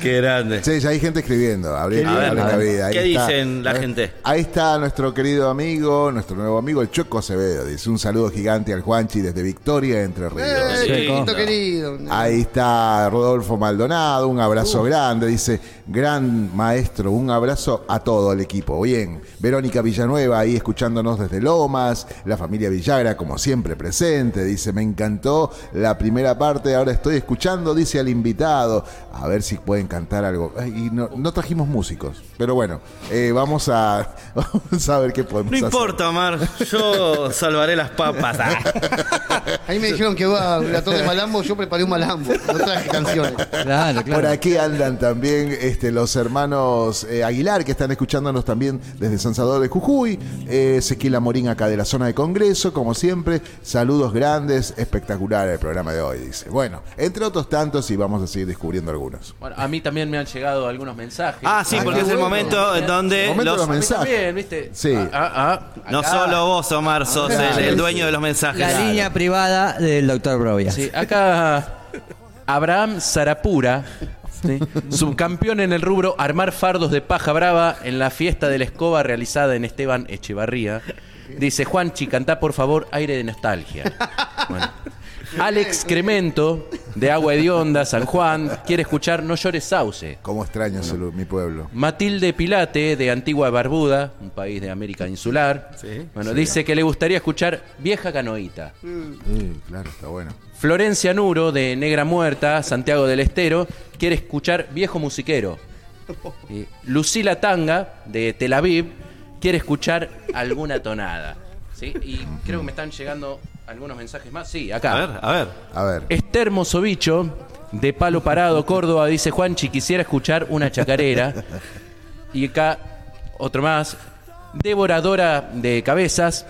Qué grande. Che, ya hay gente escribiendo. Abrí, A ver, abrí a la ver. vida. Ahí ¿Qué está. dicen la Ahí- gente? Ahí está nuestro querido amigo, nuestro nuevo amigo, el Choco Acevedo. Dice un saludo gigante al Juanchi desde Victoria, Entre Ríos. Eh, Sí. querido. Ahí está Rodolfo Maldonado, un abrazo grande, dice, gran maestro, un abrazo a todo el equipo. Bien, Verónica Villanueva ahí escuchándonos desde Lomas, la familia Villagra como siempre presente, dice, me encantó la primera parte, ahora estoy escuchando, dice al invitado, a ver si pueden cantar algo. Ay, y no, no trajimos músicos, pero bueno, eh, vamos, a, vamos a ver qué podemos No hacer. importa, Omar, yo salvaré las papas. Ah. Ahí me dijeron que va a la torre de Malambo, yo preparé un Malambo, no traje canciones. Claro, claro. Por aquí andan también Este, los hermanos eh, Aguilar, que están escuchándonos también desde San Salvador de Jujuy. Eh, Ezequiel Amorín acá de la zona de Congreso, como siempre. Saludos grandes, espectacular el programa de hoy, dice. Bueno, entre otros tantos, y vamos a seguir descubriendo algunos. Bueno, a mí también me han llegado algunos mensajes. Ah, sí, Ah, porque es el momento en donde Momento de los- mensajes. también, ¿viste? Sí. Ah, ah, ah, no solo vos, Omar, sos el, el dueño de los mensajes. La línea privada del doctor Brovia. Sí, acá Abraham Zarapura, subcampeón en el rubro armar fardos de paja brava en la fiesta de la escoba realizada en Esteban Echevarría. Dice, Juanchi, cantá por favor aire de nostalgia. Bueno. Alex Cremento, de Agua de Onda, San Juan, quiere escuchar No llores sauce. Cómo extraño ese lu- mi pueblo. Matilde Pilate, de Antigua Barbuda, un país de América Insular. Bueno, dice que le gustaría escuchar Vieja Canoita. Sí, claro, está bueno. Florencia Nuro, de Negra Muerta, Santiago del Estero, quiere escuchar Viejo Musiquero. Y Lucila Tanga, de Tel Aviv, quiere escuchar alguna tonada. ¿Sí? Y creo que me están llegando algunos mensajes más. Sí, acá. A ver, a ver. A ver. Esther Mosovicho, de Palo Parado, Córdoba, dice Juanchi, quisiera escuchar una chacarera. Y acá, otro más. Devoradora de cabezas,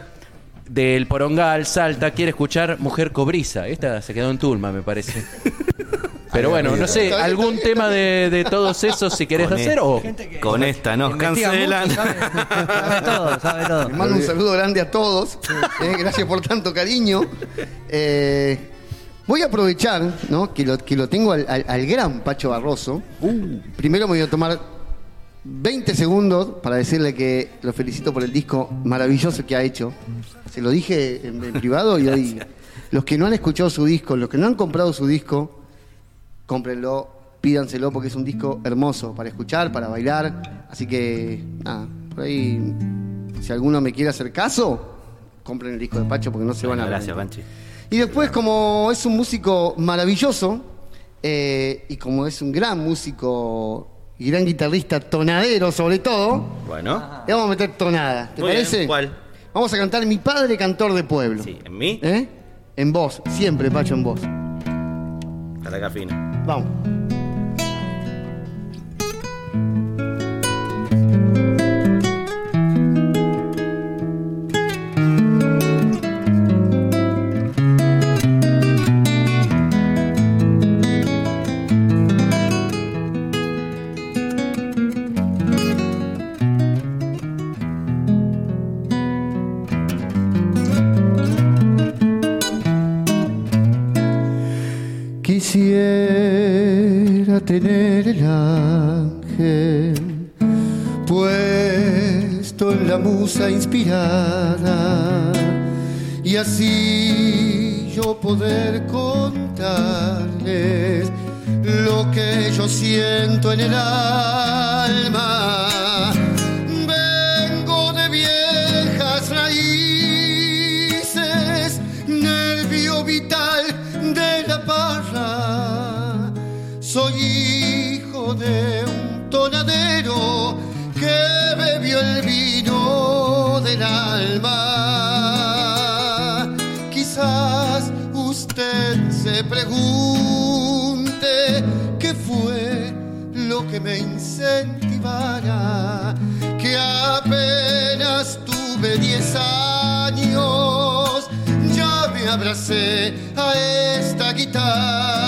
del Porongal, Salta, quiere escuchar Mujer Cobriza. Esta se quedó en Tulma, me parece. Pero bueno, no sé, algún tema de, de todos esos si querés Con hacer o... Con esta nos Investiga cancelan. mucho, sabe, sabe todo, sabe todo. Les mando un saludo grande a todos. eh, gracias por tanto cariño. Eh, voy a aprovechar ¿no? que, lo, que lo tengo al, al- al gran Pacho Barroso. Primero me voy a tomar 20 segundos para decirle que lo felicito por el disco maravilloso que ha hecho. Se lo dije en, en privado y hoy los que no han escuchado su disco, los que no han comprado su disco, cómprenlo, pídanselo porque es un disco hermoso para escuchar, para bailar. Así que, nada, por ahí, si alguno me quiere hacer caso, compren el disco de Pacho porque no se van a Gracias. Panchi. Y después, como es un músico maravilloso eh, y como es un gran músico y gran guitarrista, tonadero sobre todo, Bueno. le vamos a meter tonada. ¿Te Muy bien, parece? ¿cuál? Vamos a cantar Mi Padre Cantor de Pueblo. Sí, en mí, ¿Eh? En voz, siempre, Pacho, en voz. Até a fina. Vamos. Siento en abracé a esta guitarra.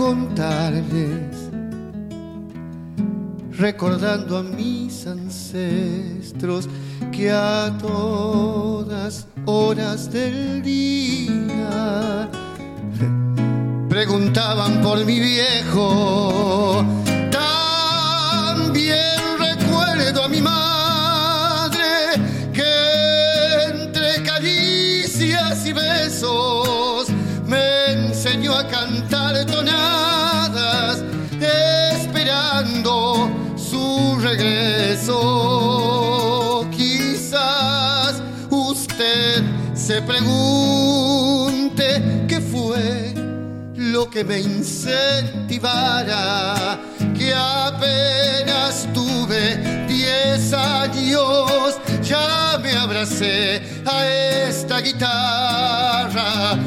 Contarles, recordando a mis ancestros, que a todas horas del día preguntaban por mi viejo. Cantar tonadas esperando su regreso. Quizás usted se pregunte qué fue lo que me incentivara, que apenas tuve 10 años, ya me abracé a esta guitarra.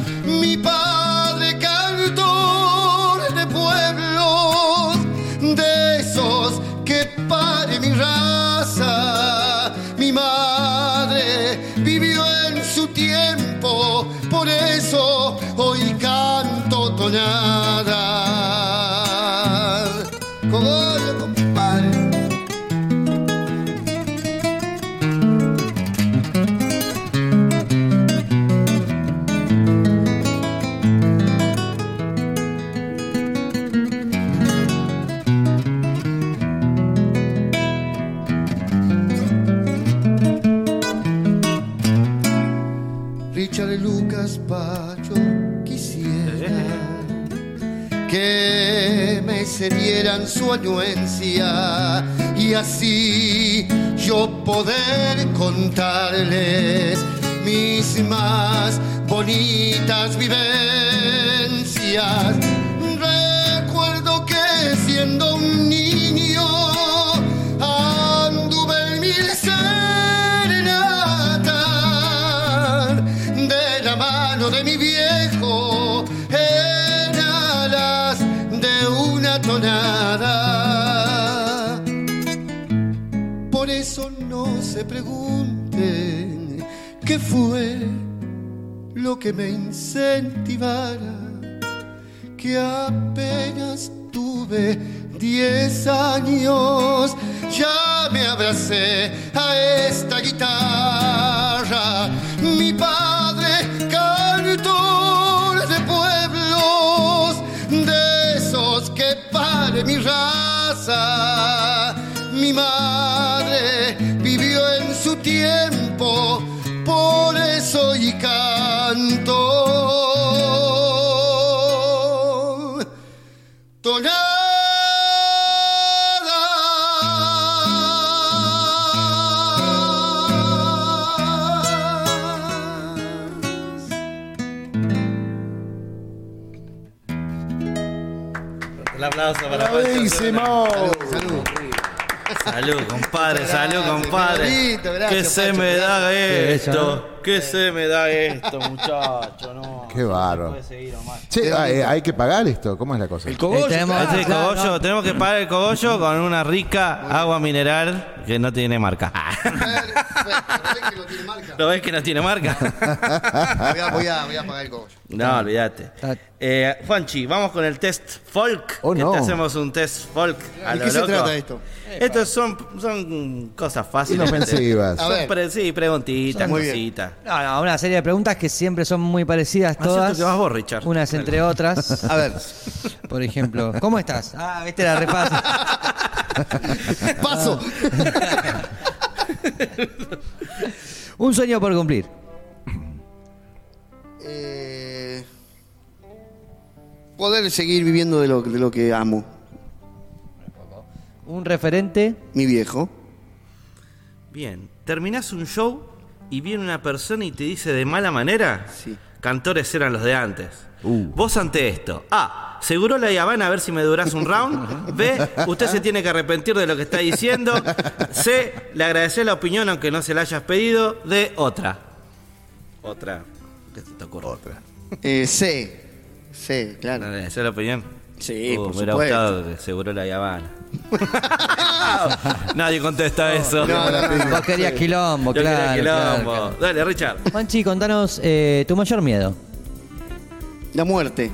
Canto cedieran su anuencia y así yo poder contarles mis más bonitas vivencias. Pregunten qué fue lo que me incentivara, que apenas tuve 10 años, ya me abracé a esta guitarra. Mi padre, cantor de pueblos, de esos que pare mi raza. Mi madre aplauso para ¡Bravísimo! Salud. Salud, compadre, salud, compadre. Que se me da Qué esto, que se me da esto, muchacho, no. Qué bárbaro. Puede seguir, Omar. Che, ah, eh, hay que pagar esto. ¿Cómo es la cosa? Eh, tenemos- Ah, claro, cogollo, no. tenemos que pagar el cogollo con una rica agua mineral que no tiene marca. ¿Lo ves que no tiene marca? Voy a, voy a, voy a pagar el cogollo. No, olvídate. Ah. Eh, Juanchi, vamos con el test folk. Oh, que no. te hacemos un test folk. A ¿Y lo qué se loco. trata esto? Estos son, son cosas fáciles. Inofensivas. A Son ver. pre- sí, preguntitas, Muy bien. cositas. No, no, una serie de preguntas que siempre son muy parecidas todas. que vas vos, Richard. Unas entre otras. A ver, Por ejemplo, ¿cómo estás? Ah, viste la repasa. paso. Un sueño por cumplir. Eh, poder seguir viviendo de lo, de lo que amo. Un referente. Mi viejo. Bien, terminás un show y viene una persona y te dice de mala manera, Sí. Cantores eran los de antes. Uh. Vos ante esto, A, seguro la Habana a ver si me durás un round. B, usted se tiene que arrepentir de lo que está diciendo. C, le agradecés la opinión aunque no se la hayas pedido. D, otra. Otra. ¿Qué se te ocurre? Otra. Eh, C. C, claro. ¿Agradecer la opinión? Sí, Uh, por me hubiera gustado que seguro la Habana. Nadie contesta eso. no, no, Vos querías quilombo, Yo quería claro, quilombo. claro, claro. Dale, Richard. Juanchi, contanos eh, tu mayor miedo. La muerte.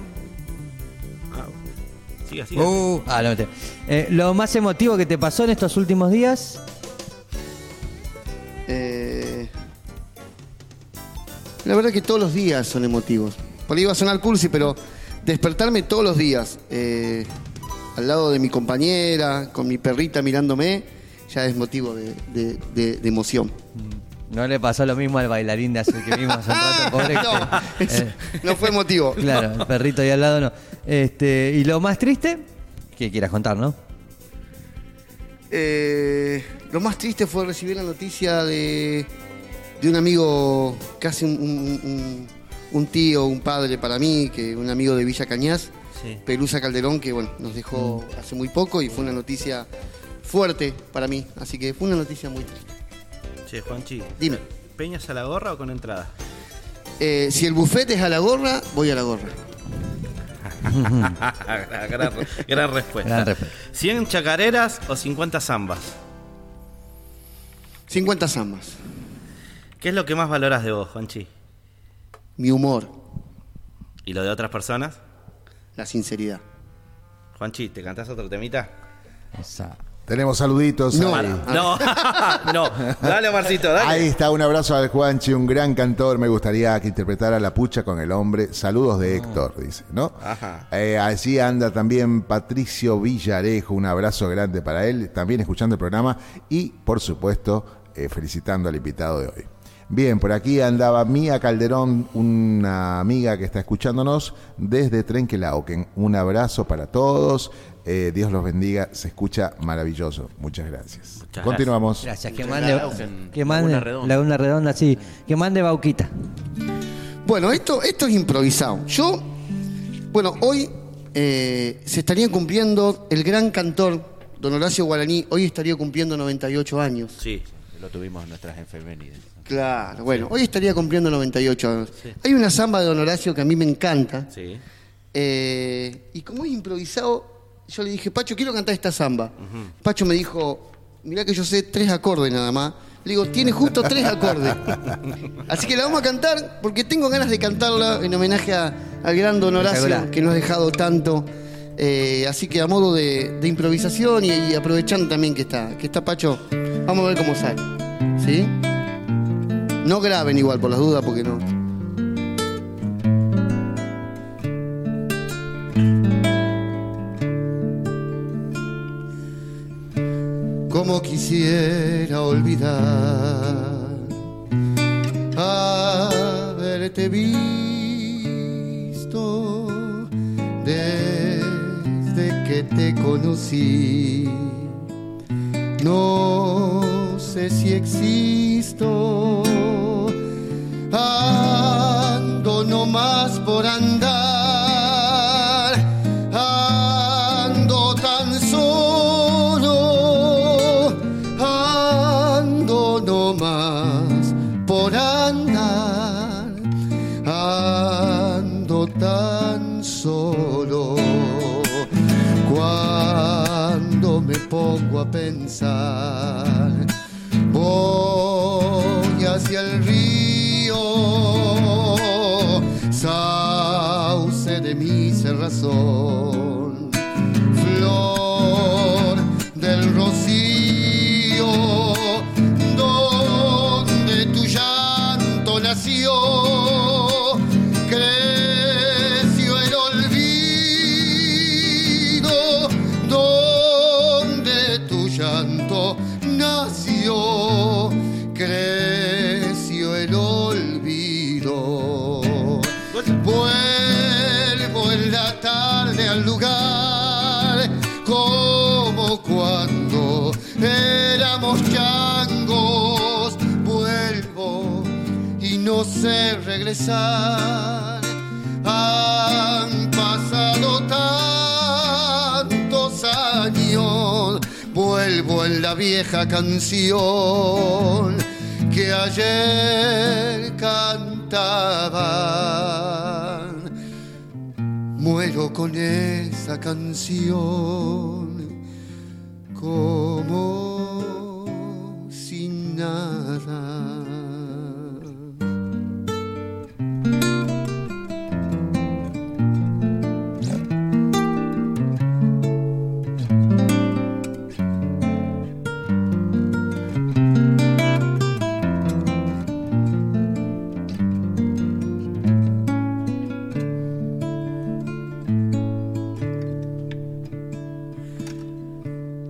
Siga, siga. Uh, ah, no, te- eh, lo más emotivo que te pasó en estos últimos días. Eh, la verdad que todos los días son emotivos. Por ahí iba a sonar cursi, pero despertarme todos los días eh, al lado de mi compañera, con mi perrita mirándome, ya es motivo de, de- de- de emoción. No le pasó lo mismo al bailarín de hace que vimos hace un rato, pobre. No, eh, no fue motivo. claro, el perrito ahí al lado no. Este, y lo más triste, que quieras contar, ¿no? Eh, lo más triste fue recibir la noticia de, de un amigo, casi un, un- un- un tío, un padre para mí, que un amigo de Villa Cañas, Sí. Pelusa Calderón, que bueno, nos dejó hace muy poco y fue una noticia fuerte para mí. Así que fue una noticia muy triste. Che, Juanchi. Dime. ¿Peñas a la gorra o con entrada? Eh, si el buffet es a la gorra, voy a la gorra. gran, gran respuesta. Gran respuesta. ¿100 chacareras o 50 zambas? 50 zambas. ¿Qué es lo que más valoras de vos, Juanchi? Mi humor, ¿Y lo de otras personas? La sinceridad. Juanchi, ¿te cantás otro temita? Esa. Tenemos saluditos. No. ahí. No, no. Dale, Marcito, dale. Ahí está, un abrazo al Juanchi, un gran cantor. Me gustaría que interpretara La Pucha con el hombre. Saludos de Héctor, dice, ¿no? Ajá. Eh, allí anda también Patricio Villarejo, un abrazo grande para él, también escuchando el programa y, por supuesto, eh, felicitando al invitado de hoy. Bien, por aquí andaba Mía Calderón, una amiga que está escuchándonos desde Trenquelauquen. Un abrazo para todos. Eh, Dios los bendiga. Se escucha maravilloso. Muchas gracias. Muchas Continuamos. Gracias, que mande, que mande Laguna Redonda. Sí, que mande Bauquita. Bueno, esto, esto es improvisado. Yo, bueno, hoy eh, se estaría cumpliendo el gran cantor, don Horacio Guaraní, hoy estaría cumpliendo 98 años. Sí. Lo tuvimos en nuestras efemérides. Claro, bueno, hoy estaría cumpliendo 98 años. Hay una samba de don Horacio que a mí me encanta. Sí. eh, y como es improvisado, yo le dije, Pacho, quiero cantar esta samba. Pacho me dijo, mirá que yo sé tres acordes nada más. Le digo, tiene justo tres acordes. Así que la vamos a cantar porque tengo ganas de cantarla en homenaje a- al gran don Horacio que nos ha dejado tanto. Eh, así que a modo de, de improvisación y, y aprovechando también que está, que está Pacho, vamos a ver cómo sale. ¿Sí? No graben igual por las dudas porque no. Como quisiera olvidar haberte visto desde que te conocí. No sé si existo, ando nomás por andar,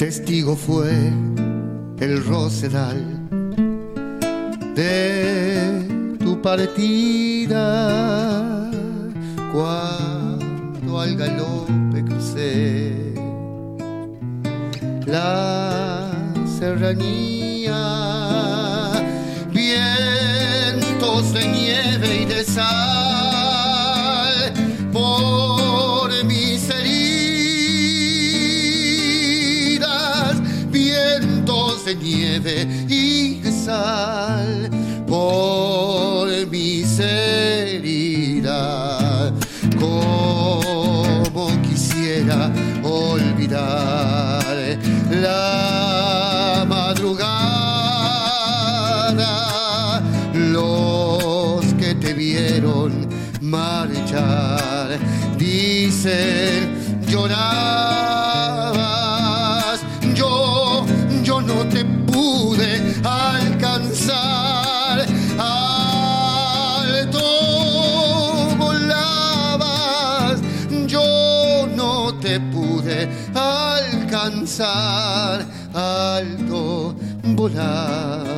Algo fue el rosedal de tu partida. Cuando al galope crucé la serranía, vientos de nieve y de sal nieve y sal por mis heridas, como quisiera olvidar la madrugada, los que te vieron marchar, dicen llorabas, alcanzar, alto volabas, yo no te pude alcanzar, alto volabas.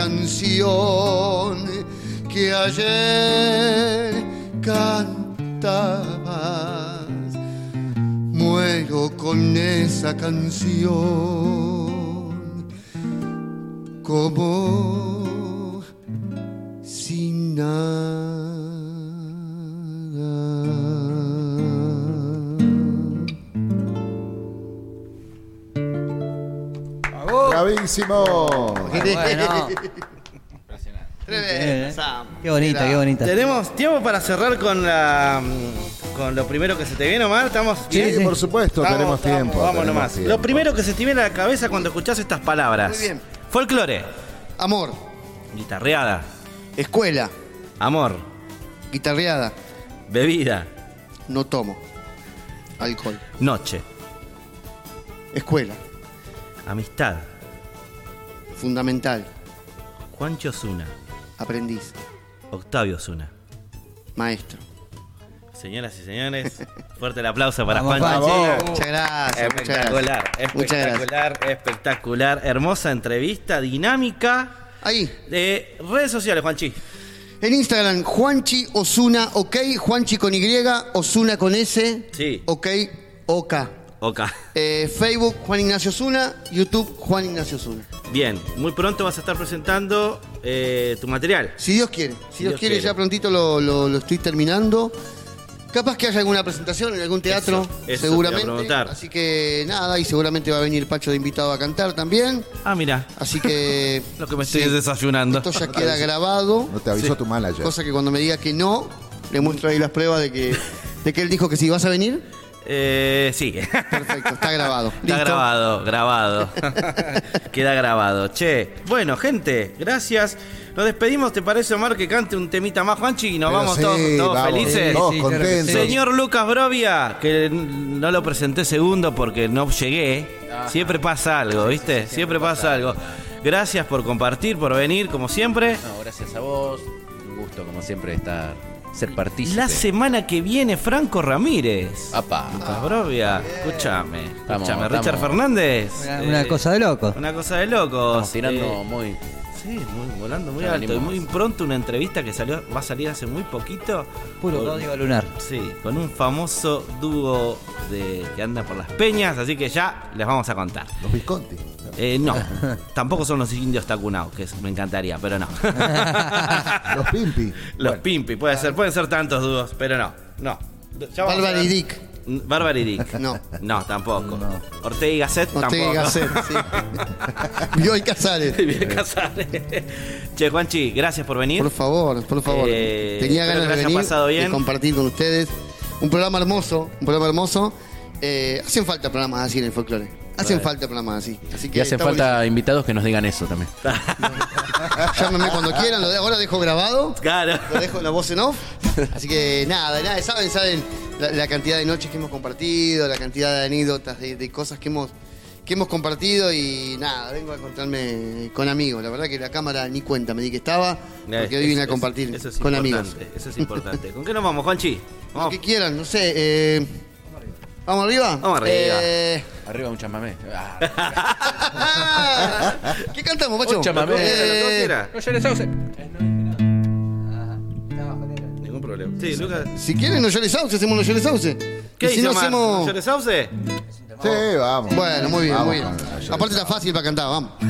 Canción que ayer cantabas. Muero con esa canción como sin nada. Bueno. Tremendo, Sam. Qué bonita, qué bonita. Tenemos tiempo para cerrar con la con lo primero que se te viene, Omar. ¿Estamos Sí, bien? por supuesto, Vamos, tenemos vamos, tiempo. Vamos tenemos nomás. tiempo. Lo primero que se te viene a la cabeza cuando escuchás estas palabras. Muy bien. Folclore, Amor, guitarreada, escuela, amor, guitarreada, bebida, no tomo. Alcohol, noche, escuela, amistad, fundamental, Juancho Zuna, aprendiz, Octavio Zuna. maestro. Señoras y señores, fuerte el aplauso para Vamos, Juancho. Muchas gracias. Espectacular, gracias. Muchas gracias. espectacular, espectacular. Hermosa entrevista, dinámica Ahí, de redes sociales, Juanchi. en Instagram, Juanchi Osuna, ok, Juanchi con Y, Osuna con S, Sí. ok, OK. Oca. Eh, Facebook, Juan Ignacio Osuna, YouTube, Juan Ignacio Osuna. Bien, muy pronto vas a estar presentando eh, tu material. Si Dios quiere, si, Dios, Dios quiere, quiere. ya prontito lo, lo- lo estoy terminando. Capaz que haya alguna presentación en algún teatro, Eso, eso te iba a seguramente. preguntar. Así que nada, y seguramente va a venir Pacho de invitado a cantar también. Ah, mira, Así que. lo que me estoy sí, desayunando. Esto ya queda grabado. No te avisó tu manager. Cosa que cuando me diga que no, le muestro ahí las pruebas de que, de que él dijo que si vas a venir. Eh, sí. Perfecto, está grabado. Está ¿Listo? grabado, grabado. Queda grabado. Che, bueno, gente, gracias. Nos despedimos, ¿te parece, Omar, que cante un temita más, Juanchi? Y nos Pero vamos sí, todos, todos vamos, felices. Todos Sí, contentos. Señor Lucas Brovia, que no lo presenté segundo porque no llegué. Siempre pasa algo, ¿viste? Siempre pasa algo. Gracias por compartir, por venir, como siempre. No, gracias a vos. Un gusto, como siempre, estar, ser partícipe. La semana que viene, Franco Ramírez. Apa. Lucas Brovia, escúchame. Escúchame, Richard estamos- Fernández. Una, eh, una cosa de loco. Una cosa de locos. Estamos tirando Eh, muy. Sí, muy, volando muy Ya alto. Y muy pronto una entrevista que salió, va a salir hace muy poquito. Puro Con- código lunar. Sí, con un famoso dúo de, que anda por las peñas, así que ya les vamos a contar. Los Visconti. Eh, no, tampoco son los indios tacunados, que es- me encantaría, pero no. Los Pimpi. los Pimpi, puede ser, pueden ser tantos dúos, pero no, no. Ya y. Dick. Bárbara y Dick. No. No, tampoco. Ortega y Gasset Ortega tampoco. y Gasset, sí. Bioy Casares. Bien Casares. Che, Juanchi, gracias por venir. Por favor, por favor. Eh, Tenía ganas de venir pasado bien. de compartir con ustedes. Un programa hermoso, un programa hermoso. Eh, hacen falta programas así en el folclore. Hacen falta programas así. así que Y hacen falta invitados que nos digan eso también. Llámenme cuando quieran, lo de- ahora dejo grabado. Claro. Lo dejo la voz en off. Así que nada, nada, saben, saben la, la cantidad de noches que hemos compartido, la cantidad de anécdotas, de, de cosas que hemos, que hemos compartido y nada, vengo a encontrarme con amigos. La verdad que la cámara ni cuenta me di que estaba, porque hoy vine a compartir eso es con amigos. Eso es importante. ¿Con qué nos vamos, Juanchi? Lo Vamos. que quieran, no sé. eh, ¿Vamos arriba? Vamos arriba. Eh, Arriba un chamamé. ¿Qué cantamos, macho? Un chamamé. Eh, No llores, Sauce. Ningún problema. Sí, Lucas. si quieren, no llores sauce, hacemos no llores sauce. ¿Qué si no hacemos. ¿No llores sauce? Sí, vamos. Bueno, muy bien, Vamos muy bien. Aparte está fácil para cantar, vamos.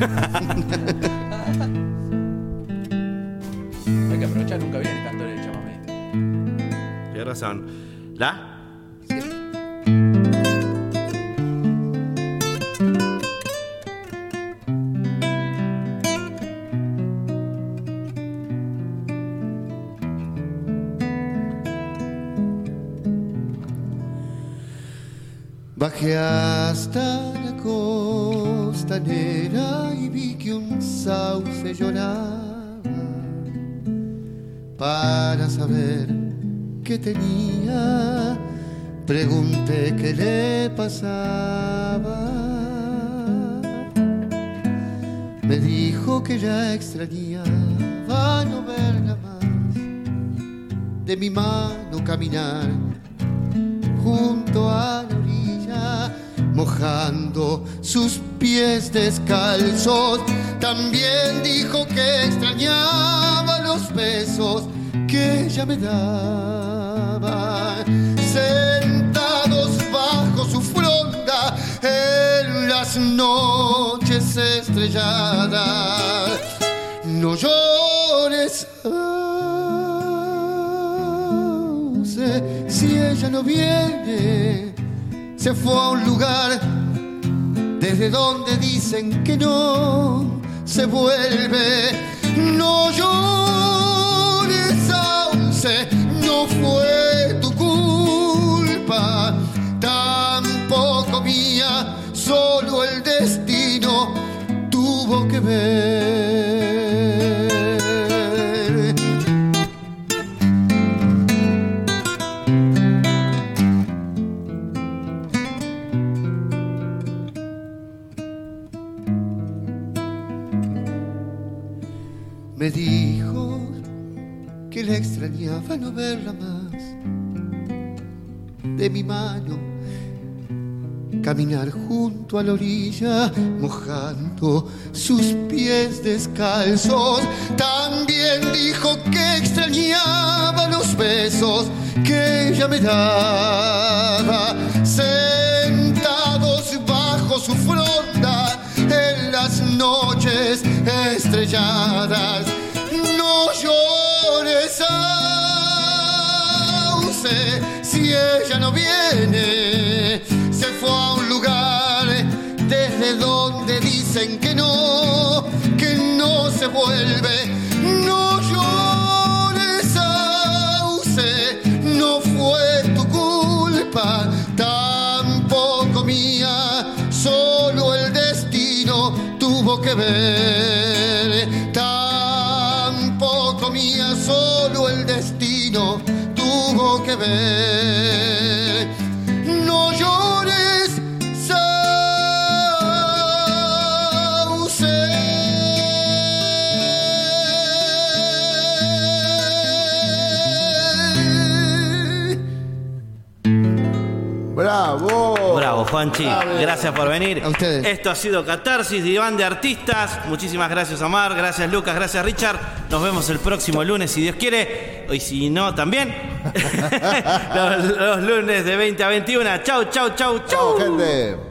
Hay que aprovechar, nunca viene el cantor del chamamé. Tienes razón. ¿La? Bajé hasta la costanera y vi que un sauce lloraba para saber qué tenía. Pregunté qué le pasaba. Me dijo que ya extrañaba no verla más, de mi mano caminar junto a la mojando sus pies descalzos. También dijo que extrañaba los besos que ella me daba. Sentados bajo su fronda en las noches estrelladas. No llores, sauce, si ella no viene, se fue a un lugar desde donde dicen que no se vuelve. No llores, no fue tu culpa, tampoco mía, solo el destino tuvo que ver. Extrañaba no verla más. De mi mano, caminar junto a la orilla, mojando sus pies descalzos. También dijo que extrañaba los besos que ella me daba. Sentados bajo su fronda en las noches estrelladas. No llores, si ella no viene. Se fue a un lugar desde donde dicen que no, que no se vuelve. No llores, sauce, no fue tu culpa, tampoco mía, solo el destino tuvo que ver. Tampoco mía, solo el destino que ver. Juanchi. Gracias por venir. A ustedes. Esto ha sido Catarsis, Diván de Artistas. Muchísimas gracias, Omar. Gracias, Lucas. Gracias, Richard. Nos vemos el próximo lunes, si Dios quiere. Y si no, también. los, los lunes de 20 a 21. Chau, chau, chau, chau. Chao, gente.